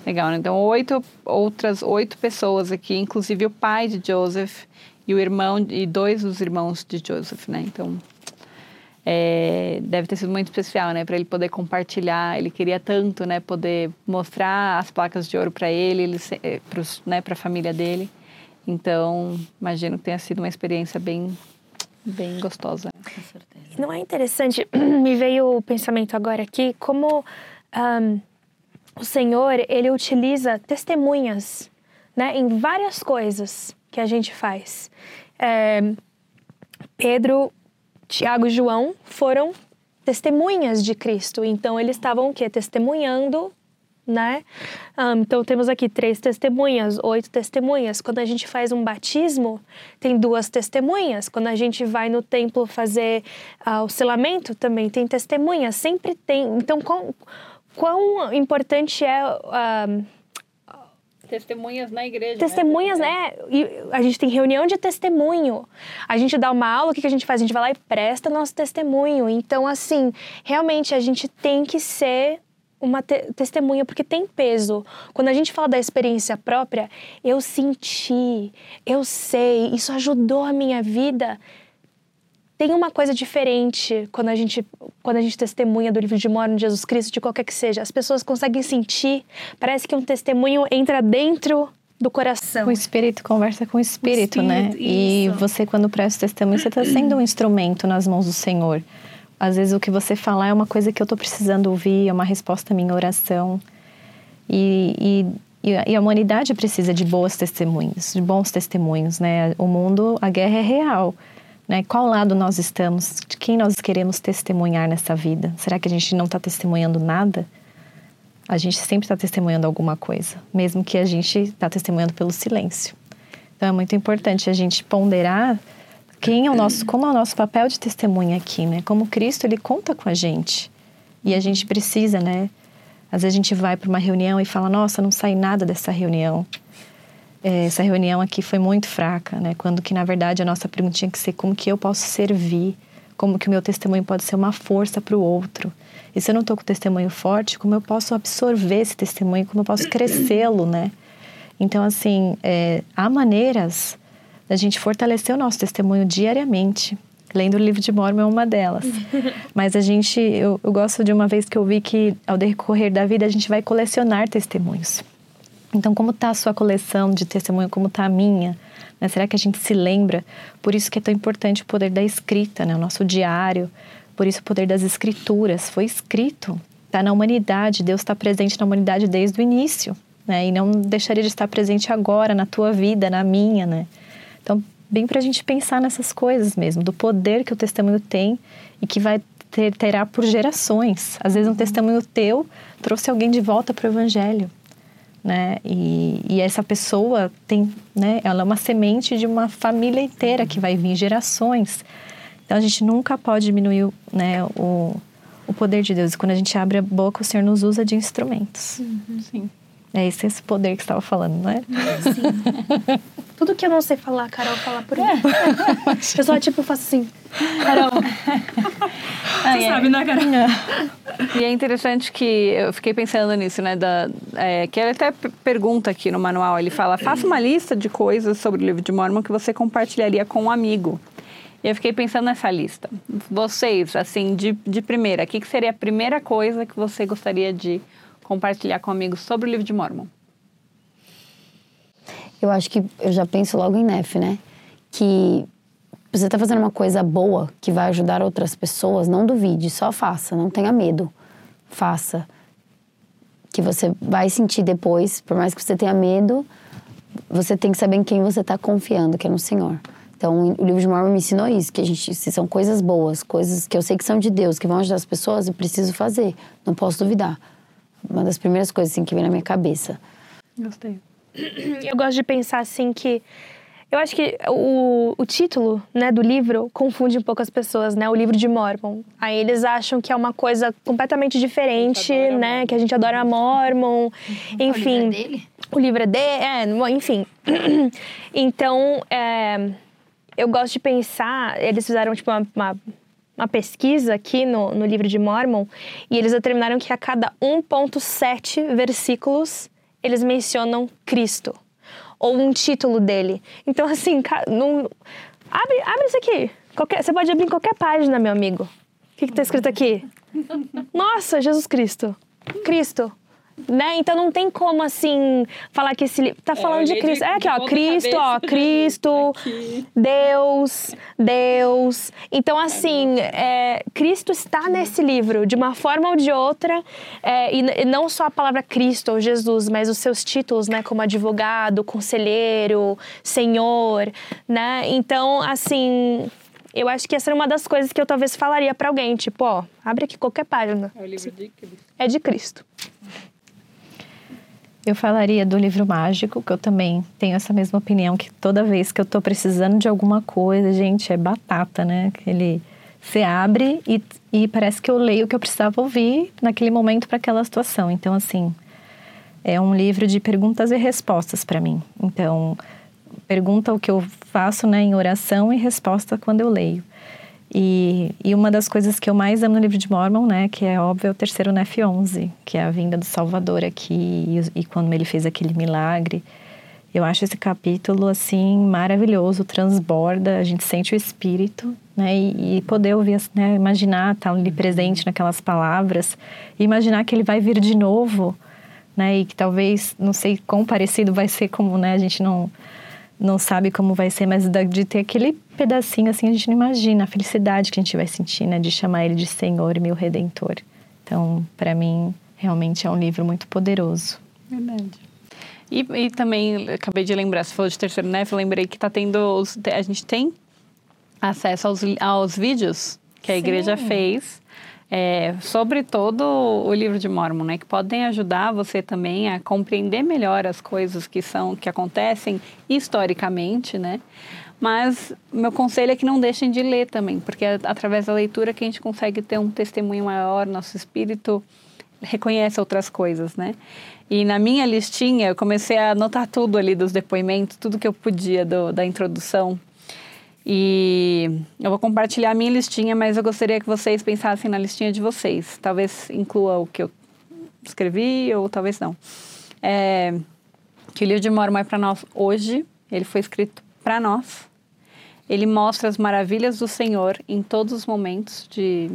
Legal, né? Então, oito, outras oito pessoas aqui, inclusive o pai de Joseph e o irmão, e dois dos irmãos de Joseph, né? Então, é, deve ter sido muito especial, né? Para ele poder compartilhar. Ele queria tanto, né? Poder mostrar as placas de ouro para ele, ele é, para né, a família dele. Então, imagino que tenha sido uma experiência bem, bem gostosa. Com certeza. Não é interessante? Me veio o pensamento agora aqui como um, o Senhor ele utiliza testemunhas, né, em várias coisas que a gente faz. É, Pedro, Tiago e João foram testemunhas de Cristo. Então eles estavam o quê? Testemunhando né? Um, então temos aqui três testemunhas, oito testemunhas. Quando a gente faz um batismo, tem duas testemunhas. Quando a gente vai no templo fazer uh, o selamento, também tem testemunhas. Sempre tem. Então, quão, quão importante é uh, Testemunhas na igreja. Testemunhas, né? né? E a gente tem reunião de testemunho. A gente dá uma aula, o que, que a gente faz? A gente vai lá e presta nosso testemunho. Então, assim, realmente a gente tem que ser uma te testemunha, porque tem peso. Quando a gente fala da experiência própria, eu senti, eu sei, isso ajudou a minha vida. Tem uma coisa diferente quando a gente, quando a gente testemunha do livro de Mormon de Jesus Cristo, de qualquer que seja. As pessoas conseguem sentir, parece que um testemunho entra dentro do coração. O espírito conversa com o espírito, o espírito né? Isso. E você, quando presta testemunho, você está sendo um instrumento nas mãos do Senhor. Às vezes o que você falar é uma coisa que eu estou precisando ouvir, é uma resposta à minha oração. E, e, e, a humanidade precisa de boas testemunhas, de bons testemunhos, né? O mundo, a guerra é real. Né? Qual lado nós estamos? De quem nós queremos testemunhar nessa vida? Será que a gente não está testemunhando nada? A gente sempre está testemunhando alguma coisa, mesmo que a gente está testemunhando pelo silêncio. Então é muito importante a gente ponderar quem é o nosso, como é o nosso papel de testemunha aqui, né? Como Cristo ele conta com a gente e a gente precisa, né? Às vezes a gente vai para uma reunião e fala, nossa, não sai nada dessa reunião. É, essa reunião aqui foi muito fraca, né? Quando que na verdade a nossa pergunta tinha que ser como que eu posso servir, como que o meu testemunho pode ser uma força para o outro. E se eu não estou com testemunho forte, como eu posso absorver esse testemunho, como eu posso crescê-lo, né? Então assim, é, há maneiras da gente fortalecer o nosso testemunho diariamente. Lendo o livro de Mormon é uma delas. Mas a gente, eu, eu gosto de uma vez que eu vi que ao decorrer da vida a gente vai colecionar testemunhos. Então, como está a sua coleção de testemunho? Como está a minha? Né? Será que a gente se lembra? Por isso que é tão importante o poder da escrita, né? o nosso diário. Por isso o poder das escrituras. Foi escrito. Está na humanidade. Deus está presente na humanidade desde o início. Né? E não deixaria de estar presente agora, na tua vida, na minha, né? Então, bem para a gente pensar nessas coisas mesmo, do poder que o testemunho tem e que vai ter, terá por gerações. Às vezes, um testemunho teu trouxe alguém de volta para o Evangelho. Né? E, e, essa pessoa tem, né? Ela é uma semente de uma família inteira que vai vir gerações. Então a gente nunca pode diminuir, né? O, o poder de Deus. E quando a gente abre a boca, o Senhor nos usa de instrumentos. Uhum. Sim. É esse, esse poder que você estava falando, não é? Sim. Tudo que eu não sei falar, Carol fala por mim. eu só, tipo, faço assim. Carol. Você é. sabe, né, Carol? E é interessante que eu fiquei pensando nisso, né? Da, é, que ele até pergunta aqui no manual, ele fala, faça uma lista de coisas sobre o livro de Mormon que você compartilharia com um amigo. E eu fiquei pensando nessa lista. Vocês, assim, de, de primeira, o que, que seria a primeira coisa que você gostaria de compartilhar com amigos sobre o livro de Mormon? Eu acho que eu já penso logo em Nef, né? Que você está fazendo uma coisa boa que vai ajudar outras pessoas, não duvide, só faça, não tenha medo. Faça. Que você vai sentir depois, por mais que você tenha medo, você tem que saber em quem você está confiando, que é no Senhor. Então, o livro de Mormon me ensinou isso, que a gente, se são coisas boas, coisas que eu sei que são de Deus, que vão ajudar as pessoas, eu preciso fazer, não posso duvidar. Uma das primeiras coisas assim, que vem na minha cabeça. Gostei. Eu gosto de pensar assim que eu acho que o, o título né, do livro confunde um pouco as pessoas, né? O livro de Mormon. Aí eles acham que é uma coisa completamente diferente, né? Que a gente adora Mormon. Enfim. O livro é dele? O livro é dele, é, enfim. então, é, eu gosto de pensar, eles fizeram tipo uma, uma, uma pesquisa aqui no, no livro de Mormon e eles determinaram que a cada 1.7 versículos eles mencionam Cristo ou um título dele. Então, assim, não... abre, abre isso aqui. Qualquer... Você pode abrir em qualquer página, meu amigo. O que está escrito aqui? Nossa, Jesus Cristo. Cristo né? Então não tem como assim falar que esse livro tá é, falando de Cristo. De, é aqui, ó, Cristo, ó, Cristo, aqui. Deus, Deus. Então assim, é, Cristo está nesse livro de uma forma ou de outra, é, e, e, não só a palavra Cristo ou Jesus, mas os seus títulos, né, como advogado, conselheiro, Senhor, né? Então assim, eu acho que essa é uma das coisas que eu talvez falaria para alguém, tipo, ó, abre aqui qualquer página. É o livro de Cristo. É de Cristo. Eu falaria do livro mágico, que eu também tenho essa mesma opinião, que toda vez que eu estou precisando de alguma coisa, gente, é batata, né? Aquele. Você abre e, e parece que eu leio o que eu precisava ouvir naquele momento para aquela situação. Então, assim, é um livro de perguntas e respostas para mim. Então, pergunta o que eu faço né, em oração e resposta quando eu leio. E, e, uma das coisas que eu mais amo no livro de Mormon, né, que é óbvio, é o terceiro Nef 11, que é a vinda do Salvador aqui e, e, quando ele fez aquele milagre. Eu acho esse capítulo, assim, maravilhoso, transborda, a gente sente o espírito, né, e, e poder ouvir, né, imaginar, estar tá ali presente naquelas palavras, e imaginar que ele vai vir de novo, né, e que talvez, não sei quão parecido vai ser como, né, a gente não não sabe como vai ser, mas de ter aquele pedacinho assim, a gente não imagina a felicidade que a gente vai sentir, né? De chamar ele de Senhor e meu Redentor. Então, para mim, realmente é um livro muito poderoso. Verdade. E, e também, acabei de lembrar, você falou de terceiro eu lembrei que tá tendo, os, a gente tem acesso aos, aos vídeos que a Sim. igreja fez é, sobre todo o livro de Mormon, né, que podem ajudar você também a compreender melhor as coisas que são que acontecem historicamente, né? Mas meu conselho é que não deixem de ler também, porque é através da leitura que a gente consegue ter um testemunho maior, nosso espírito reconhece outras coisas, né? E na minha listinha eu comecei a anotar tudo ali dos depoimentos, tudo que eu podia do, da introdução e eu vou compartilhar a minha listinha, mas eu gostaria que vocês pensassem na listinha de vocês. Talvez inclua o que eu escrevi ou talvez não. É, que o livro de Mormon é para nós hoje, ele foi escrito para nós. Ele mostra as maravilhas do Senhor em todos os momentos de,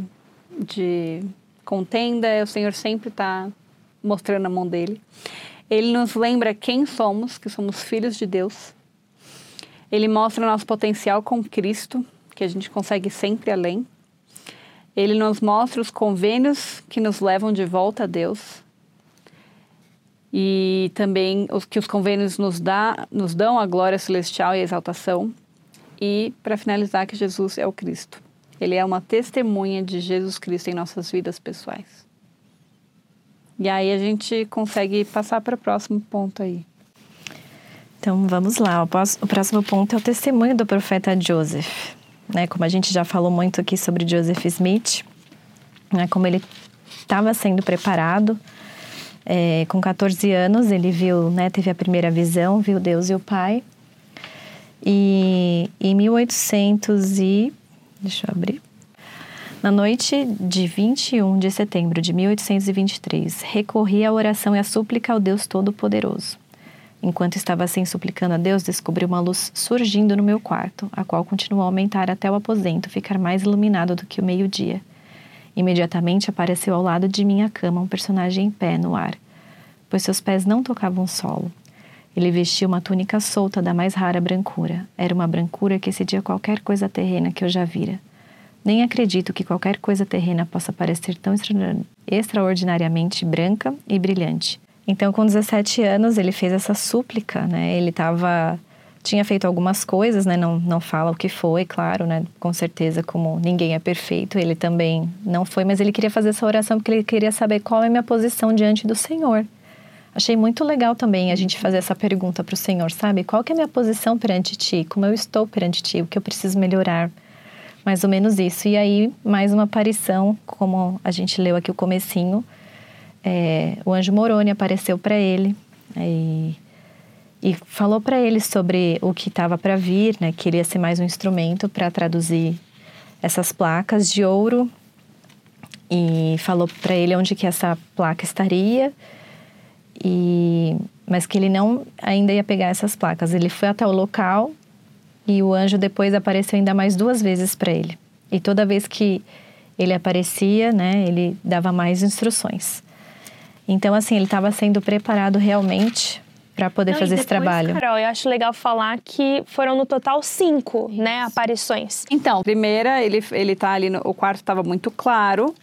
de contenda. O Senhor sempre está mostrando a mão dele. Ele nos lembra quem somos, que somos filhos de Deus ele mostra nosso potencial com Cristo, que a gente consegue sempre além. Ele nos mostra os convênios que nos levam de volta a Deus. E também os que os convênios nos, dá, nos dão a glória celestial e a exaltação. E, para finalizar, que Jesus é o Cristo. Ele é uma testemunha de Jesus Cristo em nossas vidas pessoais. E aí a gente consegue passar para o próximo ponto aí. Então vamos lá. O próximo ponto é o testemunho do profeta Joseph. Né, como a gente já falou muito aqui sobre Joseph Smith, né, como ele estava sendo preparado. É, com 14 anos, ele viu, né, teve a primeira visão, viu Deus e o Pai. E em 1800 e... deixa eu abrir. Na noite de 21 de setembro de 1823, recorri à oração e à súplica ao Deus Todo-Poderoso. Enquanto estava assim suplicando a Deus, descobri uma luz surgindo no meu quarto, a qual continuou a aumentar até o aposento ficar mais iluminado do que o meio-dia. Imediatamente apareceu ao lado de minha cama um personagem em pé no ar, pois seus pés não tocavam o solo. Ele vestia uma túnica solta da mais rara brancura. Era uma brancura que excedia qualquer coisa terrena que eu já vira. Nem acredito que qualquer coisa terrena possa parecer tão extraordinariamente branca e brilhante. Então, com 17 anos, ele fez essa súplica, né? Ele estava tinha feito algumas coisas, né? Não, não fala o que foi, claro, né? Com certeza, como ninguém é perfeito, ele também não foi, mas ele queria fazer essa oração porque ele queria saber qual é a minha posição diante do Senhor. Achei muito legal também a gente fazer essa pergunta para o Senhor, sabe? Qual que é a minha posição perante Ti? Como eu estou perante Ti? O que eu preciso melhorar? Mais ou menos isso. E aí, mais uma aparição, como a gente leu aqui o comecinho, é, o anjo Moroni apareceu para ele e e falou para ele sobre o que estava para vir, né? Que ele ia ser mais um instrumento para traduzir essas placas de ouro e falou para ele onde que essa placa estaria e mas que ele não ainda ia pegar essas placas. Ele foi até o local e o anjo depois apareceu ainda mais duas vezes para ele. E toda vez que ele aparecia, né, ele dava mais instruções. Então assim, ele estava sendo preparado realmente para poder Não, fazer depois, esse trabalho. Carol, eu acho legal falar que foram no total cinco, Isso. né, aparições. Então, primeira, ele ele tá ali, no, o quarto estava muito claro,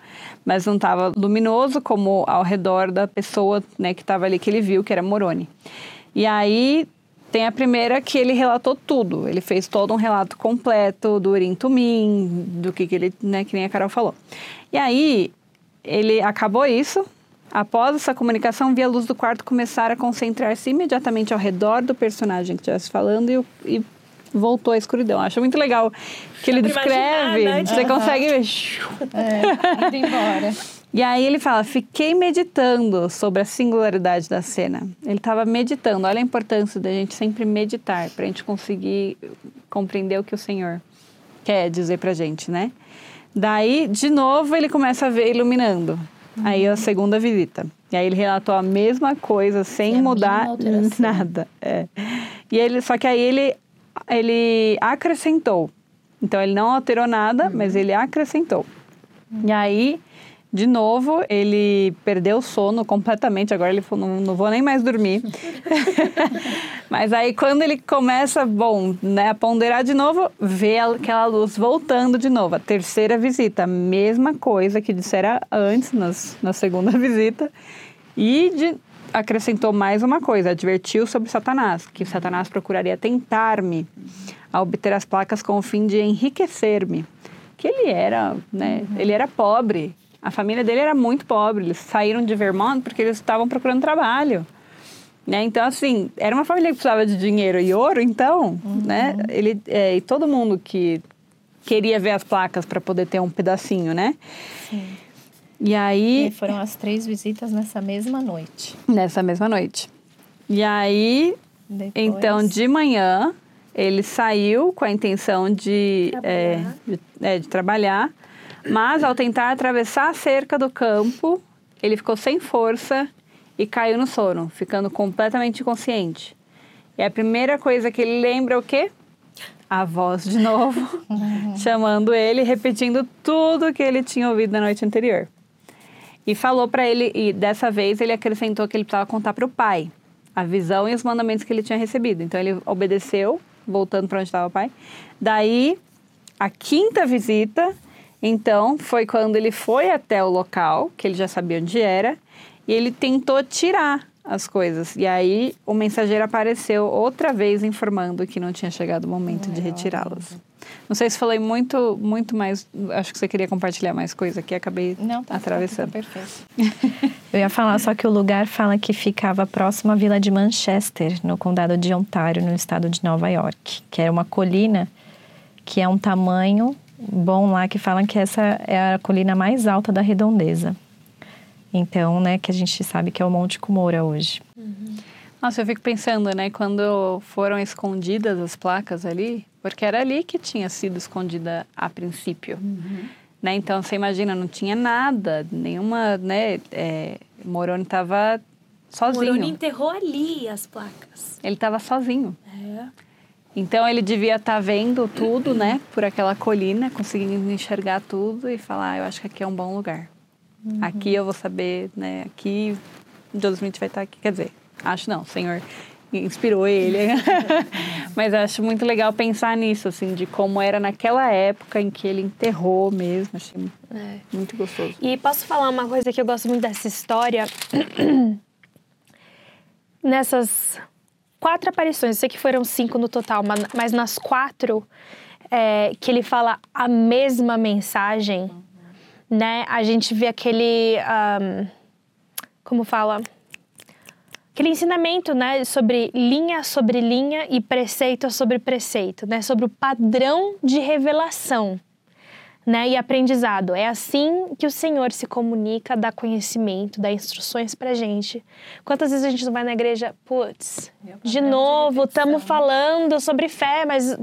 mas não estava luminoso como ao redor da pessoa, né, que estava ali que ele viu, que era Moroni. E aí tem a primeira que ele relatou tudo. Ele fez todo um relato completo do Urim Tumim, do que, que ele, né, que nem a Carol falou. E aí ele acabou isso, Após essa comunicação, vi a luz do quarto começar a concentrar-se imediatamente ao redor do personagem que estivesse falando e, e voltou à escuridão. Acho muito legal que ele descreve. Né? Você uhum. consegue ver. É, indo embora. E aí ele fala: fiquei meditando sobre a singularidade da cena. Ele estava meditando. Olha a importância da gente sempre meditar para a gente conseguir compreender o que o Senhor quer dizer para gente, né? Daí, de novo, ele começa a ver iluminando. Aí a segunda visita. E aí ele relatou a mesma coisa sem mudar nada. É. E ele, só que aí ele, ele acrescentou. Então ele não alterou nada, mas ele acrescentou. E aí de novo, ele perdeu o sono completamente. Agora ele falou: não, não vou nem mais dormir. Mas aí, quando ele começa, bom, né, a ponderar de novo, vê aquela luz voltando de novo. A terceira visita, a mesma coisa que dissera antes, nas, na segunda visita. E de, acrescentou mais uma coisa: advertiu sobre Satanás, que Satanás procuraria tentar-me a obter as placas com o fim de enriquecer-me. Que ele era, né? Uhum. Ele era pobre a família dele era muito pobre, eles saíram de Vermont porque eles estavam procurando trabalho. Né? Então, assim, era uma família que precisava de dinheiro e ouro, então, uhum. né? Ele, é, e todo mundo que queria ver as placas para poder ter um pedacinho, né? Sim. E aí... E foram as três visitas nessa mesma noite. Nessa mesma noite. E aí, Depois... então, de manhã, ele saiu com a intenção de, é, de, é, de trabalhar. Mas ao tentar atravessar a cerca do campo, ele ficou sem força e caiu no sono, ficando completamente inconsciente. E a primeira coisa que ele lembra é o quê? A voz de novo, chamando ele, repetindo tudo que ele tinha ouvido na noite anterior. E falou para ele, e dessa vez ele acrescentou que ele precisava contar para o pai a visão e os mandamentos que ele tinha recebido. Então ele obedeceu, voltando para onde estava o pai. Daí, a quinta visita, então, foi quando ele foi até o local, que ele já sabia onde era, e ele tentou tirar as coisas. E aí o mensageiro apareceu outra vez informando que não tinha chegado o momento de retirá-las. Não sei se falei muito, muito mais. Acho que você queria compartilhar mais coisa aqui, acabei Não, tá, atravessando. Tá, tá perfeito. Eu ia falar só que o lugar fala que ficava próximo à vila de Manchester, no condado de Ontário, no estado de Nova York, que era uma colina que é um tamanho bom lá, que falam que essa é a colina mais alta da redondeza. Então, né, que a gente sabe que é o Monte Cumora hoje. Nossa, eu fico pensando, né, quando foram escondidas as placas ali, porque era ali que tinha sido escondida a princípio. Né? Então, você imagina, não tinha nada, nenhuma, né, é, Moroni estava sozinho. Moroni enterrou ali as placas. Ele estava sozinho. É. Então ele devia estar vendo tudo, né, por aquela colina, conseguindo enxergar tudo e falar, ah, eu acho que aqui é um bom lugar. Aqui eu vou saber, né, aqui Joseph Smith vai estar aqui. Quer dizer, acho não, o Senhor inspirou ele. Mas eu acho muito legal pensar nisso, assim, de como era naquela época em que ele enterrou mesmo. Achei É. muito gostoso. E posso falar uma coisa que eu gosto muito dessa história? Nessas quatro aparições, eu sei que foram cinco no total, ma- mas nas quatro é, que ele fala a mesma mensagem, né? A gente vê aquele. ahm, como fala? Aquele ensinamento, né, sobre linha sobre linha e preceito sobre preceito, né, sobre o padrão de revelação né, e aprendizado. É assim que o Senhor se comunica, dá conhecimento, dá instruções pra gente. Quantas vezes a gente não vai na igreja, putz, de novo, estamos falando sobre fé, mas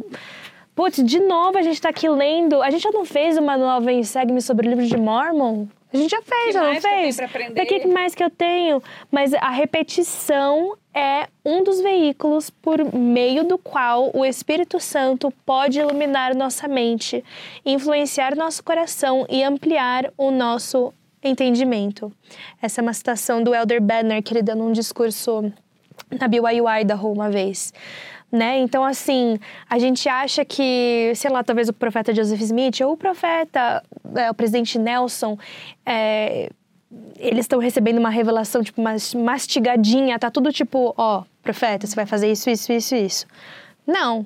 putz, de novo a gente tá aqui lendo. A gente já não fez uma nova em Segue-me sobre o livro de Mormon? A gente já fez, Que já não que fez? pra aprender? Pra que mais que eu tenho? Mas a repetição é um dos veículos por meio do qual o Espírito Santo pode iluminar nossa mente, influenciar nosso coração e ampliar o nosso entendimento. Essa é uma citação do Elder Banner que ele deu num discurso na BYU Idaho uma vez. Né? Então, assim, a gente acha que, sei lá, talvez o profeta Joseph Smith ou o profeta, é, o presidente Nelson, é, eles estão recebendo uma revelação, tipo, mas- mastigadinha, tá tudo tipo, ó, profeta, você vai fazer isso, isso, isso, isso. Não.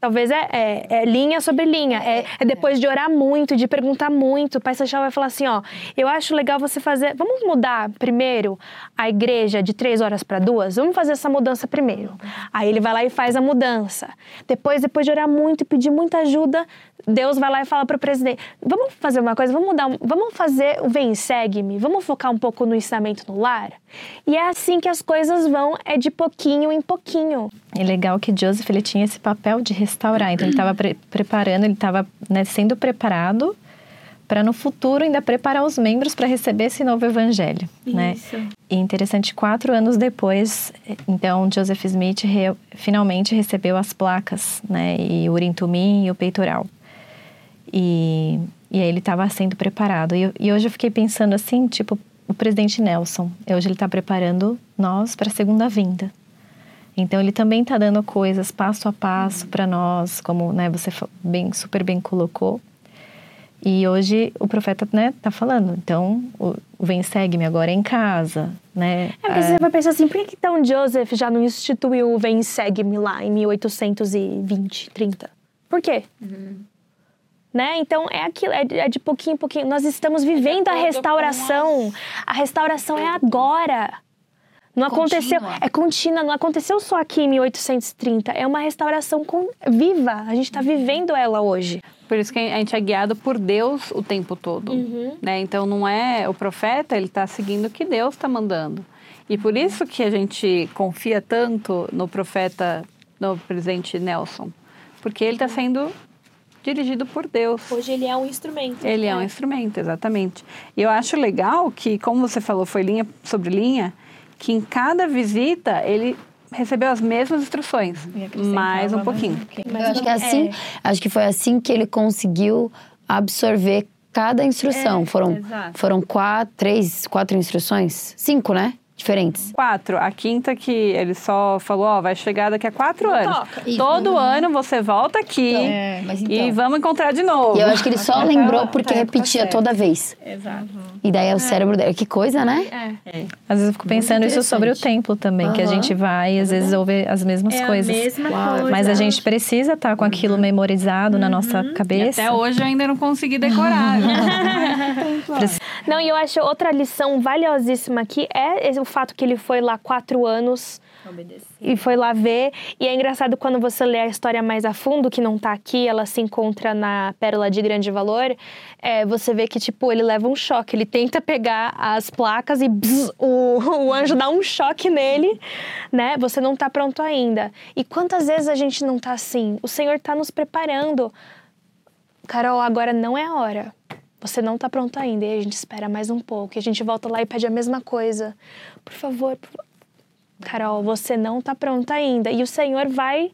Talvez é, é- é linha sobre linha. É, é depois de orar muito, de perguntar muito. O Pai Sachal vai falar assim: ó, eu acho legal você fazer. Vamos mudar primeiro a igreja de três horas para duas? Vamos fazer essa mudança primeiro. Aí ele vai lá e faz a mudança. Depois, depois de orar muito e pedir muita ajuda, Deus vai lá e fala para o presidente: vamos fazer uma coisa, vamos mudar, vamos fazer o Vem Segue-me, vamos focar um pouco no ensinamento no lar. E é assim que as coisas vão, é de pouquinho em pouquinho. E legal que Joseph ele tinha esse papel de restaurar, então ele estava preparando, ele estava sendo preparado para no futuro ainda preparar os membros para receber esse novo evangelho, né? Isso. E interessante, quatro anos depois, então Joseph Smith re- finalmente recebeu as placas, né? E o Urim Tumim e o peitoral. E, e aí ele estava sendo preparado. E, e hoje eu fiquei pensando assim, tipo, o presidente Nelson, hoje ele está preparando nós para a segunda vinda. Então ele também está dando coisas passo a passo para nós, como né, você bem, super bem colocou. E hoje o profeta né, tá falando. Então o, o vem segue-me agora é em casa, né? É, porque você vai pensar assim, por que então Joseph já não instituiu o Vem e Segue-me lá em 1820, 30? Por quê? Né? Então é aquilo, é de, é de pouquinho em pouquinho. Nós estamos vivendo a restauração. A restauração é agora. Não aconteceu, Contínua. é contínua, não aconteceu só aqui em 1830. É uma restauração com- viva. A gente está vivendo ela hoje. Por isso que a gente é guiado por Deus o tempo todo, né? Então não é o profeta, ele está seguindo o que Deus está mandando. E por isso que a gente confia tanto no profeta, no presidente Nelson, porque ele está sendo dirigido por Deus. Hoje ele é um instrumento. Ele é um instrumento, exatamente. E eu acho legal que, como você falou, foi linha sobre linha, que em cada visita ele recebeu as mesmas instruções, mais um mais pouquinho. Eu acho que é assim, acho que foi assim que ele conseguiu absorver cada instrução. foram, exato. foram quatro, três, quatro instruções? Cinco, né? Diferentes? Quatro. A quinta que ele só falou, ó, vai chegar daqui a quatro anos. E- Todo ano você volta aqui É. Mas e então- vamos encontrar de novo. E eu acho que ele só Até lembrou tá- porque tá- tá repetia certo. toda vez. Exato. E daí é o cérebro dele. Que coisa, né? Às vezes eu fico pensando isso sobre o templo também, que a gente vai e às vezes ouve as mesmas É coisas. a mesma Uau. coisa. Mas a gente precisa estar com aquilo memorizado na nossa E cabeça. até hoje eu ainda não consegui decorar. Não, e eu acho outra lição valiosíssima aqui é fato que ele foi lá quatro anos e foi lá ver. E é engraçado quando você lê a história mais a fundo, que não tá aqui, ela se encontra na Pérola de Grande Valor, é, você vê que, tipo, ele leva um choque. Ele tenta pegar as placas e bzz, o, o anjo dá um choque nele, né? Você não tá pronto ainda. E quantas vezes a gente não tá assim? O Senhor tá nos preparando. Carol, agora não é a hora. Você não tá pronto ainda. E a gente espera mais um pouco. E a gente volta lá e pede a mesma coisa. Por favor, por... Carol, você não tá pronta ainda. E o Senhor vai.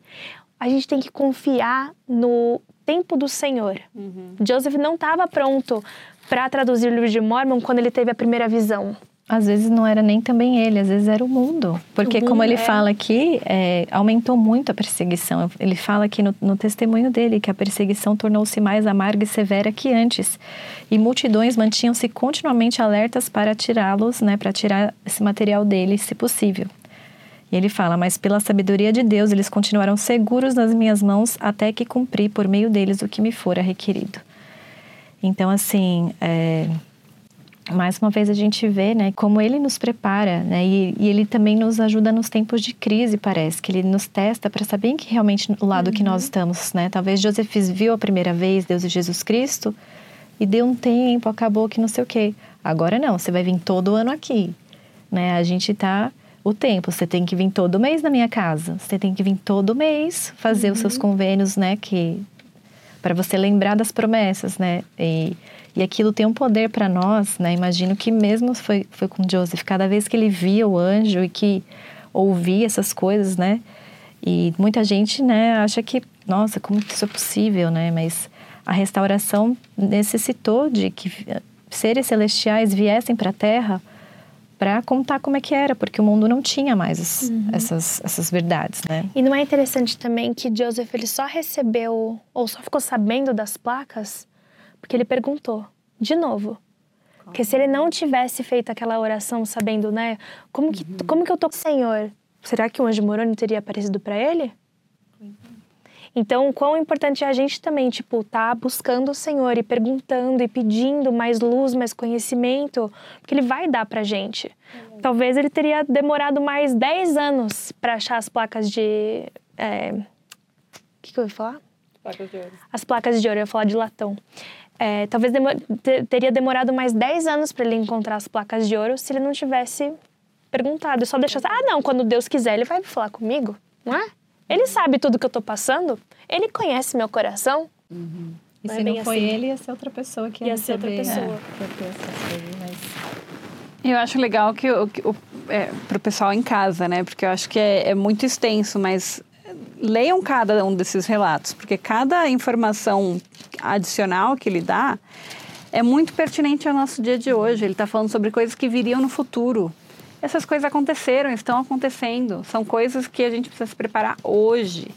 A gente tem que confiar no tempo do Senhor. Joseph não estava pronto para traduzir o livro de Mormon quando ele teve a primeira visão. Às vezes não era nem também ele, às vezes era o mundo. Porque, O mundo, como ele é. fala aqui, é, aumentou muito a perseguição. Ele fala aqui no, no testemunho dele que a perseguição tornou-se mais amarga e severa que antes. E multidões mantinham-se continuamente alertas para tirá-los, né, para tirar esse material dele, se possível. E ele fala: Mas pela sabedoria de Deus, eles continuaram seguros nas minhas mãos até que cumpri por meio deles o que me fora requerido. Então, assim, é, mais uma vez a gente vê, né, como ele nos prepara, né, e, e ele também nos ajuda nos tempos de crise, parece, que ele nos testa para saber em que realmente o lado que nós estamos, né. Talvez Joseph viu a primeira vez Deus e Jesus Cristo e deu um tempo, acabou que não sei o quê. Agora não, você vai vir todo ano aqui, né. A gente tá o tempo, você tem que vir todo mês na minha casa, você tem que vir todo mês fazer os seus convênios, né, que para você lembrar das promessas, né? E, e aquilo tem um poder para nós, né? Imagino que mesmo foi, foi com Joseph, cada vez que ele via o anjo e que ouvia essas coisas, né? E muita gente, né, acha que, nossa, como que isso é possível, né? Mas a restauração necessitou de que seres celestiais viessem para a Terra para contar como é que era, porque o mundo não tinha mais as- essas, essas verdades, né? E não é interessante também que Joseph ele só recebeu ou só ficou sabendo das placas porque ele perguntou de novo. Porque se ele não tivesse feito aquela oração sabendo, né, como que como que eu tô com o Senhor? Será que o anjo Moroni teria aparecido para ele? Então, quão importante é a gente também, tipo, tá buscando o Senhor e perguntando e pedindo mais luz, mais conhecimento, porque Ele vai dar pra gente. Talvez ele teria demorado mais 10 anos para achar as placas de. é, O que, que eu ia falar? As placas de ouro, eu ia falar de latão. É, talvez demo- te- teria demorado mais 10 anos para ele encontrar as placas de ouro se ele não tivesse perguntado. Só deixasse, ah, não, quando Deus quiser, ele vai falar comigo, não é? Ele sabe tudo que eu tô passando, ele conhece meu coração. E Não é se bem não foi assim. ele, ia ser outra pessoa que ia, Ia ser outra receber, pessoa. é, ter. Eu acho legal que, o- que o, é, pro pessoal em casa, né? Porque eu acho que é, é muito extenso, mas leiam cada um desses relatos, porque cada informação adicional que ele dá é muito pertinente ao nosso dia de hoje. Ele está falando sobre coisas que viriam no futuro. Essas coisas aconteceram, estão acontecendo. São coisas que a gente precisa se preparar hoje.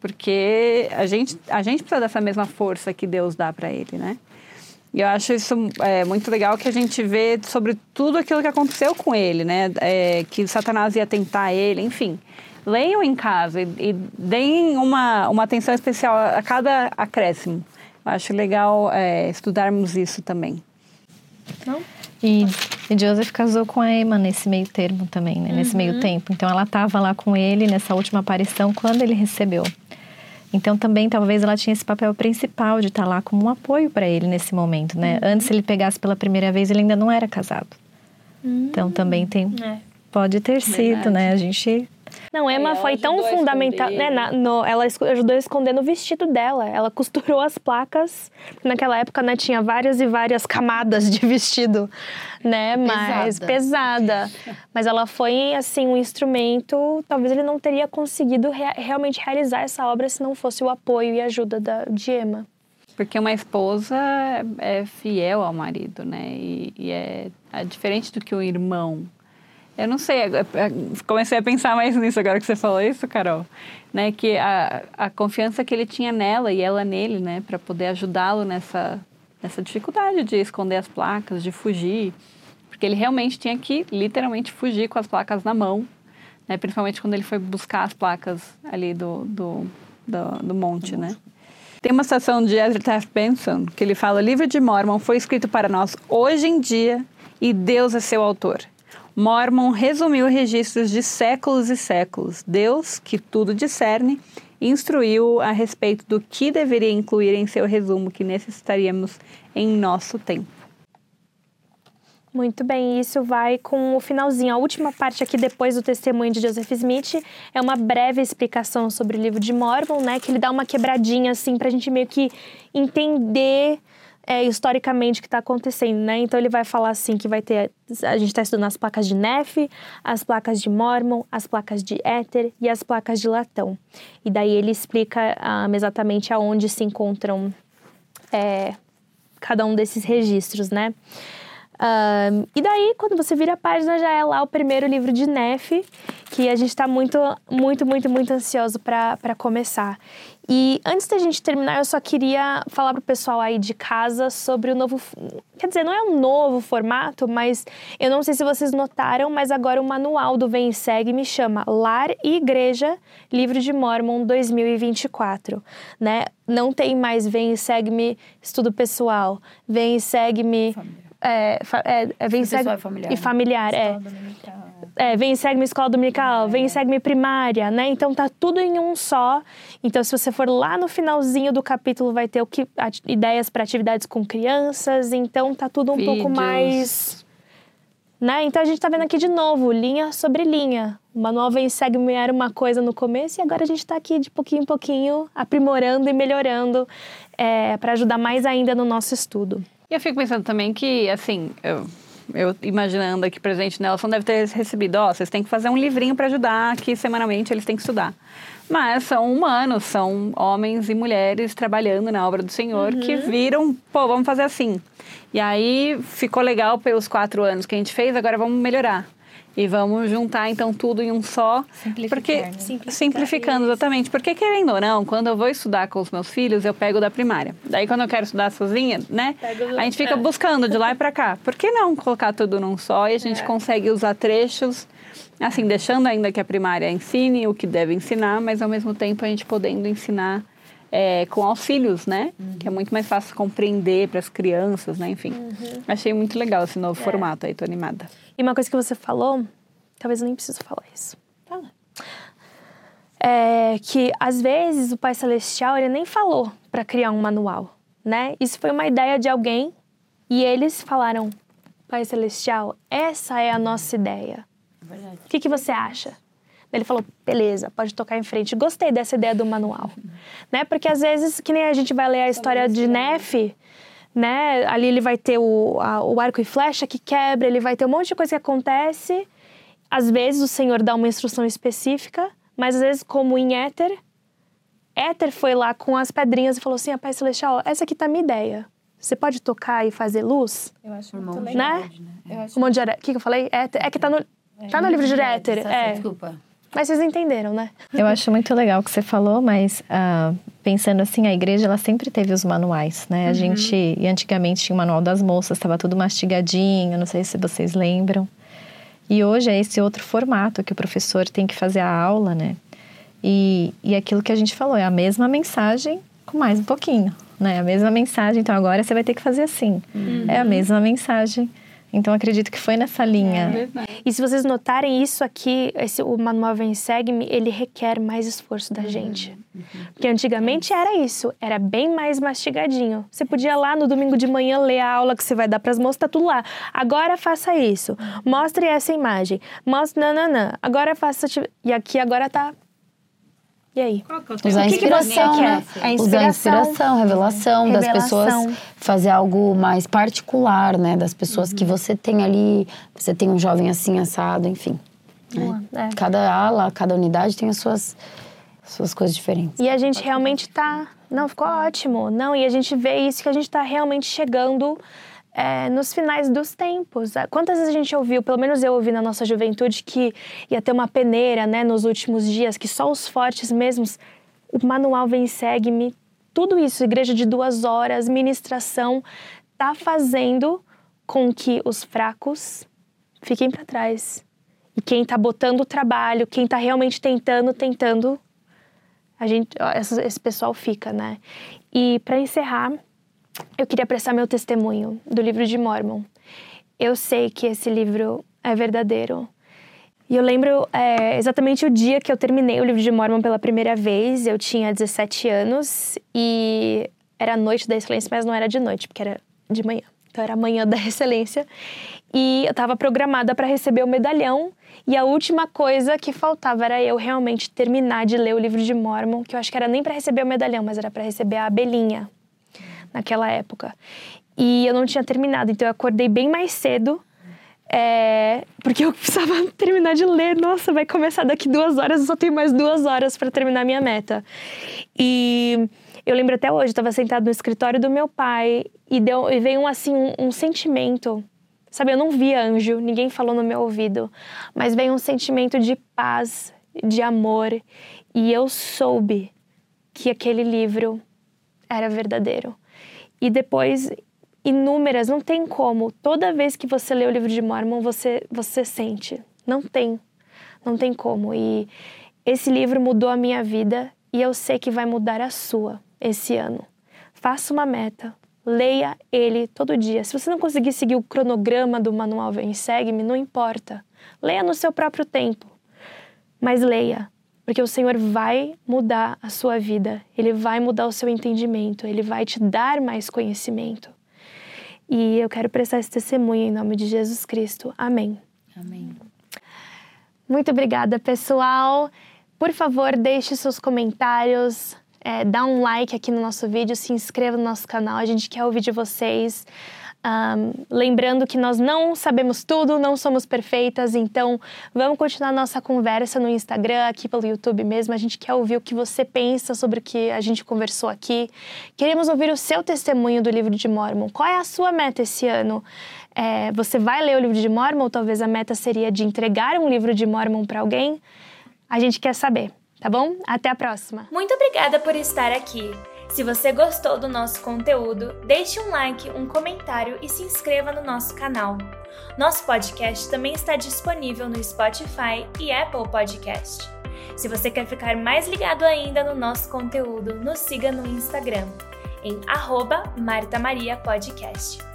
Porque a gente, a gente precisa dessa mesma força que Deus dá para ele, né? E eu acho isso é, muito legal que a gente vê sobre tudo aquilo que aconteceu com ele, né? É, que Satanás ia tentar ele, enfim. Leiam em casa e, e deem uma, uma atenção especial a cada acréscimo. Eu acho legal é, estudarmos isso também. E, e Joseph casou com a Emma nesse meio termo também, né? Nesse meio tempo. Então ela estava lá com ele nessa última aparição quando ele recebeu. Então também talvez ela tinha esse papel principal de estar lá como um apoio para ele nesse momento, né? Antes ele pegasse pela primeira vez, ele ainda não era casado. Então também tem É. pode ter sido, né? A gente Não, Emma foi tão fundamental, né? na- no- ela ajudou a esconder no vestido dela. Ela costurou as placas. Naquela época, né, tinha várias e várias camadas de vestido, né? Mas pesada. Mas ela foi assim um instrumento. Talvez ele não teria conseguido rea- realmente realizar essa obra se não fosse o apoio e ajuda da, de Emma. Porque uma esposa é fiel ao marido, né? E, e é, é diferente do que um irmão. Eu não sei, comecei a pensar mais nisso agora que você falou isso, Carol. Né, que a, a confiança que ele tinha nela e ela nele, né, para poder ajudá-lo nessa, nessa dificuldade de esconder as placas, de fugir. Porque ele realmente tinha que, literalmente, fugir com as placas na mão, né, principalmente quando ele foi buscar as placas ali do, do, do, do monte, né. Tem uma citação de Ezra Taft Benson que ele fala: O livro de Mormon foi escrito para nós hoje em dia e Deus é seu autor. Mormon resumiu registros de séculos e séculos. Deus, que tudo discerne, instruiu a respeito do que deveria incluir em seu resumo que necessitaríamos em nosso tempo. Muito bem, isso vai com o finalzinho. A última parte aqui, depois do testemunho de Joseph Smith, é uma breve explicação sobre o livro de Mormon, né? Que ele dá uma quebradinha, assim, para a gente meio que entender é, historicamente que está acontecendo, né? Então ele vai falar assim que vai ter. A gente está estudando as placas de Nefe, as placas de Mormon, as placas de Éter e as placas de Latão. E daí ele explica um, exatamente aonde se encontram é, cada um desses registros, né? Um, e daí, quando você vira a página, já é lá o primeiro livro de Nefe, que a gente está muito, muito, muito, muito ansioso para começar. E antes da gente terminar, eu só queria falar para o pessoal aí de casa sobre o novo. Quer dizer, não é um novo formato, mas eu não sei se vocês notaram, mas agora o manual do Vem e Segue me chama Lar e Igreja, Livro de Mormon 2024. Né? Não tem mais Vem e Segue-me Estudo Pessoal, Vem e Segue-me. É, é, é, vem segue, familiar. E familiar, é. É, vem segue-me escola dominical, vem segue-me primária, né? Então tá tudo em um só. Então, se você for lá no finalzinho do capítulo, vai ter o que, ideias para atividades com crianças. Então tá tudo um Vídeos. pouco mais. Né? Então a gente tá vendo aqui de novo, linha sobre linha. O manual vem segue-me era uma coisa no começo e agora a gente está aqui de pouquinho em pouquinho aprimorando e melhorando é, para ajudar mais ainda no nosso estudo. E eu fico pensando também que, assim, eu, eu imaginando aqui presente, Nelson deve ter recebido, ó, oh, vocês têm que fazer um livrinho para ajudar, que semanalmente eles têm que estudar. Mas são humanos, são homens e mulheres trabalhando na obra do Senhor uhum. que viram, pô, vamos fazer assim. E aí ficou legal pelos quatro anos que a gente fez, agora vamos melhorar. E vamos juntar então tudo em um só. Porque, né? Simplificando, exatamente. Porque querendo ou não, quando eu vou estudar com os meus filhos, eu pego da primária. Daí quando eu quero estudar sozinha, né? A gente fica buscando de lá e para cá. Por que não colocar tudo num só e a gente é. consegue usar trechos, assim, deixando ainda que a primária ensine o que deve ensinar, mas ao mesmo tempo a gente podendo ensinar é, com auxílios, né? Uhum. Que é muito mais fácil compreender para as crianças, né? Enfim, uhum. achei muito legal esse novo é. formato aí, tô animada. E uma coisa que você falou, talvez eu nem preciso falar isso. Fala. É que às vezes o Pai Celestial ele nem falou para criar um manual, né? Isso foi uma ideia de alguém e eles falaram: Pai Celestial, essa é a nossa ideia. É o que, que você acha? Ele falou, beleza, pode tocar em frente. Gostei dessa ideia do manual. Uhum. Né? Porque às vezes, que nem a gente vai ler a história de Nefe, né? Ali ele vai ter o, a, o arco e flecha que quebra, ele vai ter um monte de coisa que acontece. Às vezes o Senhor dá uma instrução específica, mas às vezes, como em Éter, Éter foi lá com as pedrinhas e falou assim: a Pai Celestial, essa aqui tá a minha ideia. Você pode tocar e fazer luz? Eu acho muito legal. Né? né? O monte de O que, que eu falei? Éter. É que tá no, é, tá no livro de Éter. É. Desculpa. Mas vocês entenderam, né? Eu acho muito legal o que você falou, mas uh, pensando assim, a igreja ela sempre teve os manuais, né? A uhum. gente, e antigamente tinha o manual das moças, estava tudo mastigadinho, não sei se vocês lembram. E hoje é esse outro formato que o professor tem que fazer a aula, né? E, e aquilo que a gente falou, é a mesma mensagem com mais um pouquinho, né? A mesma mensagem, então agora você vai ter que fazer assim. Uhum. É a mesma mensagem então acredito que foi nessa linha. É e se vocês notarem isso aqui, esse, o manual Vem Segue-me, ele requer mais esforço da uhum. gente. Uhum. Porque antigamente era isso, era bem mais mastigadinho. Você podia lá no domingo de manhã ler a aula que você vai dar para as moças, tá tudo lá. Agora faça isso. Mostre essa imagem. Mostre nananã. Agora faça e aqui agora tá e aí? Usar a inspiração, que né? A inspiração, Usar a inspiração, revelação, revelação, das pessoas, fazer algo mais particular, né? Das pessoas uhum. que você tem ali, você tem um jovem assim, assado, enfim. Né? É. Cada ala, cada unidade tem as suas, suas coisas diferentes. E a gente realmente tá. Não, ficou ótimo. Não, e a gente vê isso que a gente tá realmente chegando é, nos finais dos tempos. Quantas vezes a gente ouviu, pelo menos eu ouvi na nossa juventude, que ia ter uma peneira né, nos últimos dias, que só os fortes mesmos. O manual vem segue-me. Tudo isso, igreja de duas horas, ministração, tá fazendo com que os fracos fiquem para trás. E quem está botando o trabalho, quem está realmente tentando, tentando, a gente, esse pessoal fica, né? E para encerrar, eu queria prestar meu testemunho do livro de Mormon. Eu sei que esse livro é verdadeiro. E eu lembro é, exatamente o dia que eu terminei o livro de Mormon pela primeira vez. Eu tinha 17 anos e era a noite da excelência, mas não era de noite, porque era de manhã. Então era a manhã da excelência. E eu estava programada para receber o medalhão. E a última coisa que faltava era eu realmente terminar de ler o livro de Mormon, que eu acho que era nem para receber o medalhão, mas era para receber a abelhinha naquela época. E eu não tinha terminado, então eu acordei bem mais cedo. É, porque eu precisava terminar de ler. Nossa, vai começar daqui duas horas, eu só tenho mais duas horas para terminar minha meta. E eu lembro até hoje, estava sentado no escritório do meu pai e, deu, e veio um, assim, um, um sentimento. Sabe, eu não via anjo, ninguém falou no meu ouvido, mas veio um sentimento de paz, de amor, e eu soube que aquele livro era verdadeiro. E depois, inúmeras, não tem como. Toda vez que você lê o livro de Mormon, você, você sente. Não tem. Não tem como. E esse livro mudou a minha vida e eu sei que vai mudar a sua esse ano. Faça uma meta. Leia ele todo dia. Se você não conseguir seguir o cronograma do manual Vem Segue-me, não importa. Leia no seu próprio tempo. Mas leia porque o Senhor vai mudar a sua vida, Ele vai mudar o seu entendimento, Ele vai te dar mais conhecimento. E eu quero prestar esse testemunho em nome de Jesus Cristo. Amém. Amém. Muito obrigada, pessoal. Por favor, deixe seus comentários, é, dá um like aqui no nosso vídeo, se inscreva no nosso canal, a gente quer ouvir de vocês. Um, lembrando que nós não sabemos tudo, não somos perfeitas, então vamos continuar nossa conversa no Instagram, aqui pelo YouTube mesmo. A gente quer ouvir o que você pensa sobre o que a gente conversou aqui. Queremos ouvir o seu testemunho do livro de Mormon. Qual é a sua meta esse ano? É, você vai ler o livro de Mormon? Ou talvez a meta seria de entregar um livro de Mormon para alguém? A gente quer saber, tá bom? Até a próxima. Muito obrigada por estar aqui. Se você gostou do nosso conteúdo, deixe um like, um comentário e se inscreva no nosso canal. Nosso podcast também está disponível no Spotify e Apple Podcast. Se você quer ficar mais ligado ainda no nosso conteúdo, nos siga no Instagram em arroba Marta Maria Podcast.